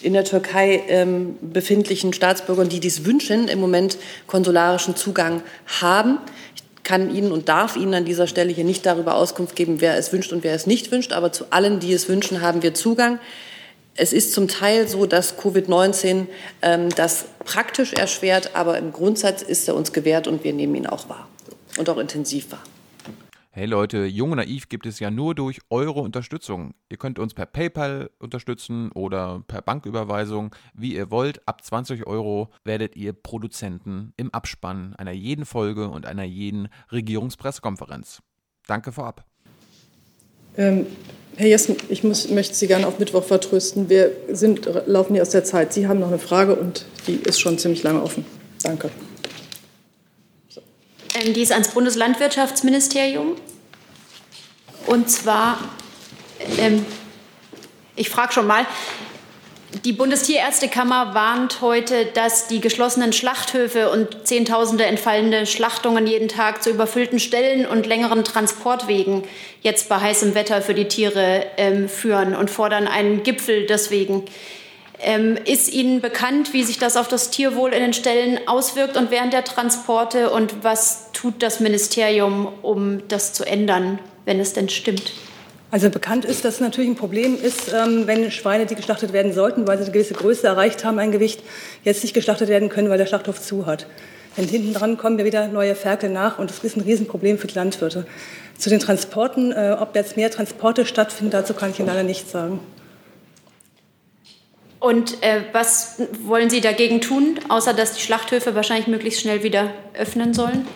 in der Türkei ähm, befindlichen Staatsbürgern, die dies wünschen, im Moment konsularischen Zugang haben. Ich kann Ihnen und darf Ihnen an dieser Stelle hier nicht darüber Auskunft geben, wer es wünscht und wer es nicht wünscht, aber zu allen, die es wünschen, haben wir Zugang. Es ist zum Teil so, dass Covid-19 ähm, das praktisch erschwert, aber im Grundsatz ist er uns gewährt und wir nehmen ihn auch wahr und auch intensiv wahr. Hey Leute, Jung und Naiv gibt es ja nur durch eure Unterstützung. Ihr könnt uns per PayPal unterstützen oder per Banküberweisung, wie ihr wollt. Ab 20 Euro werdet ihr Produzenten im Abspann einer jeden Folge und einer jeden Regierungspressekonferenz. Danke vorab. Ähm, Herr Jessen, ich muss, möchte Sie gerne auf Mittwoch vertrösten. Wir sind, laufen hier aus der Zeit. Sie haben noch eine Frage und die ist schon ziemlich lange offen. Danke. Ähm, die ist ans Bundeslandwirtschaftsministerium. Und zwar, ähm, ich frage schon mal, die Bundestierärztekammer warnt heute, dass die geschlossenen Schlachthöfe und Zehntausende entfallende Schlachtungen jeden Tag zu überfüllten Stellen und längeren Transportwegen jetzt bei heißem Wetter für die Tiere ähm, führen und fordern einen Gipfel deswegen. Ähm, ist Ihnen bekannt, wie sich das auf das Tierwohl in den Stellen auswirkt und während der Transporte? Und was tut das Ministerium, um das zu ändern, wenn es denn stimmt? Also bekannt ist, dass es natürlich ein Problem ist, ähm, wenn Schweine, die geschlachtet werden sollten, weil sie eine gewisse Größe erreicht haben, ein Gewicht, jetzt nicht geschlachtet werden können, weil der Schlachthof zu hat. Denn hinten dran kommen ja wieder neue Ferkel nach und das ist ein Riesenproblem für die Landwirte. Zu den Transporten, äh, ob jetzt mehr Transporte stattfinden, dazu kann ich Ihnen leider nichts sagen. Und äh, was wollen Sie dagegen tun, außer dass die Schlachthöfe wahrscheinlich möglichst schnell wieder öffnen sollen?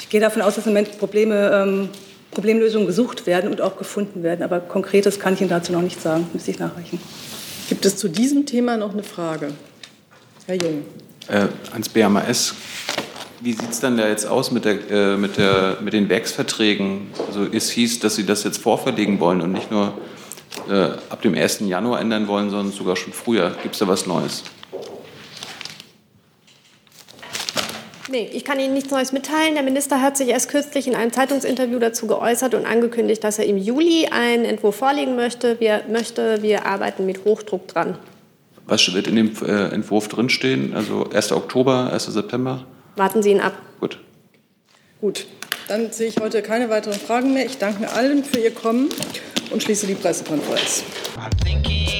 Ich gehe davon aus, dass im Moment Probleme ähm, Problemlösungen gesucht werden und auch gefunden werden. Aber Konkretes kann ich Ihnen dazu noch nicht sagen, müsste ich nachreichen. Gibt es zu diesem Thema noch eine Frage? Herr Jung. Äh, ans BMAS. Wie sieht es dann da jetzt aus mit, der, äh, mit, der, mit den Werksverträgen? Also es hieß, dass Sie das jetzt vorverlegen wollen und nicht nur äh, ab dem 1. Januar ändern wollen, sondern sogar schon früher. Gibt es da was Neues? Nee, ich kann Ihnen nichts Neues mitteilen. Der Minister hat sich erst kürzlich in einem Zeitungsinterview dazu geäußert und angekündigt, dass er im Juli einen Entwurf vorlegen möchte. Wir, möchte, wir arbeiten mit Hochdruck dran. Was wird in dem äh, Entwurf drinstehen? Also 1. Oktober, 1. September? Warten Sie ihn ab. Gut. Gut, dann sehe ich heute keine weiteren Fragen mehr. Ich danke allen für Ihr Kommen und schließe die Pressekonferenz. I'm thinking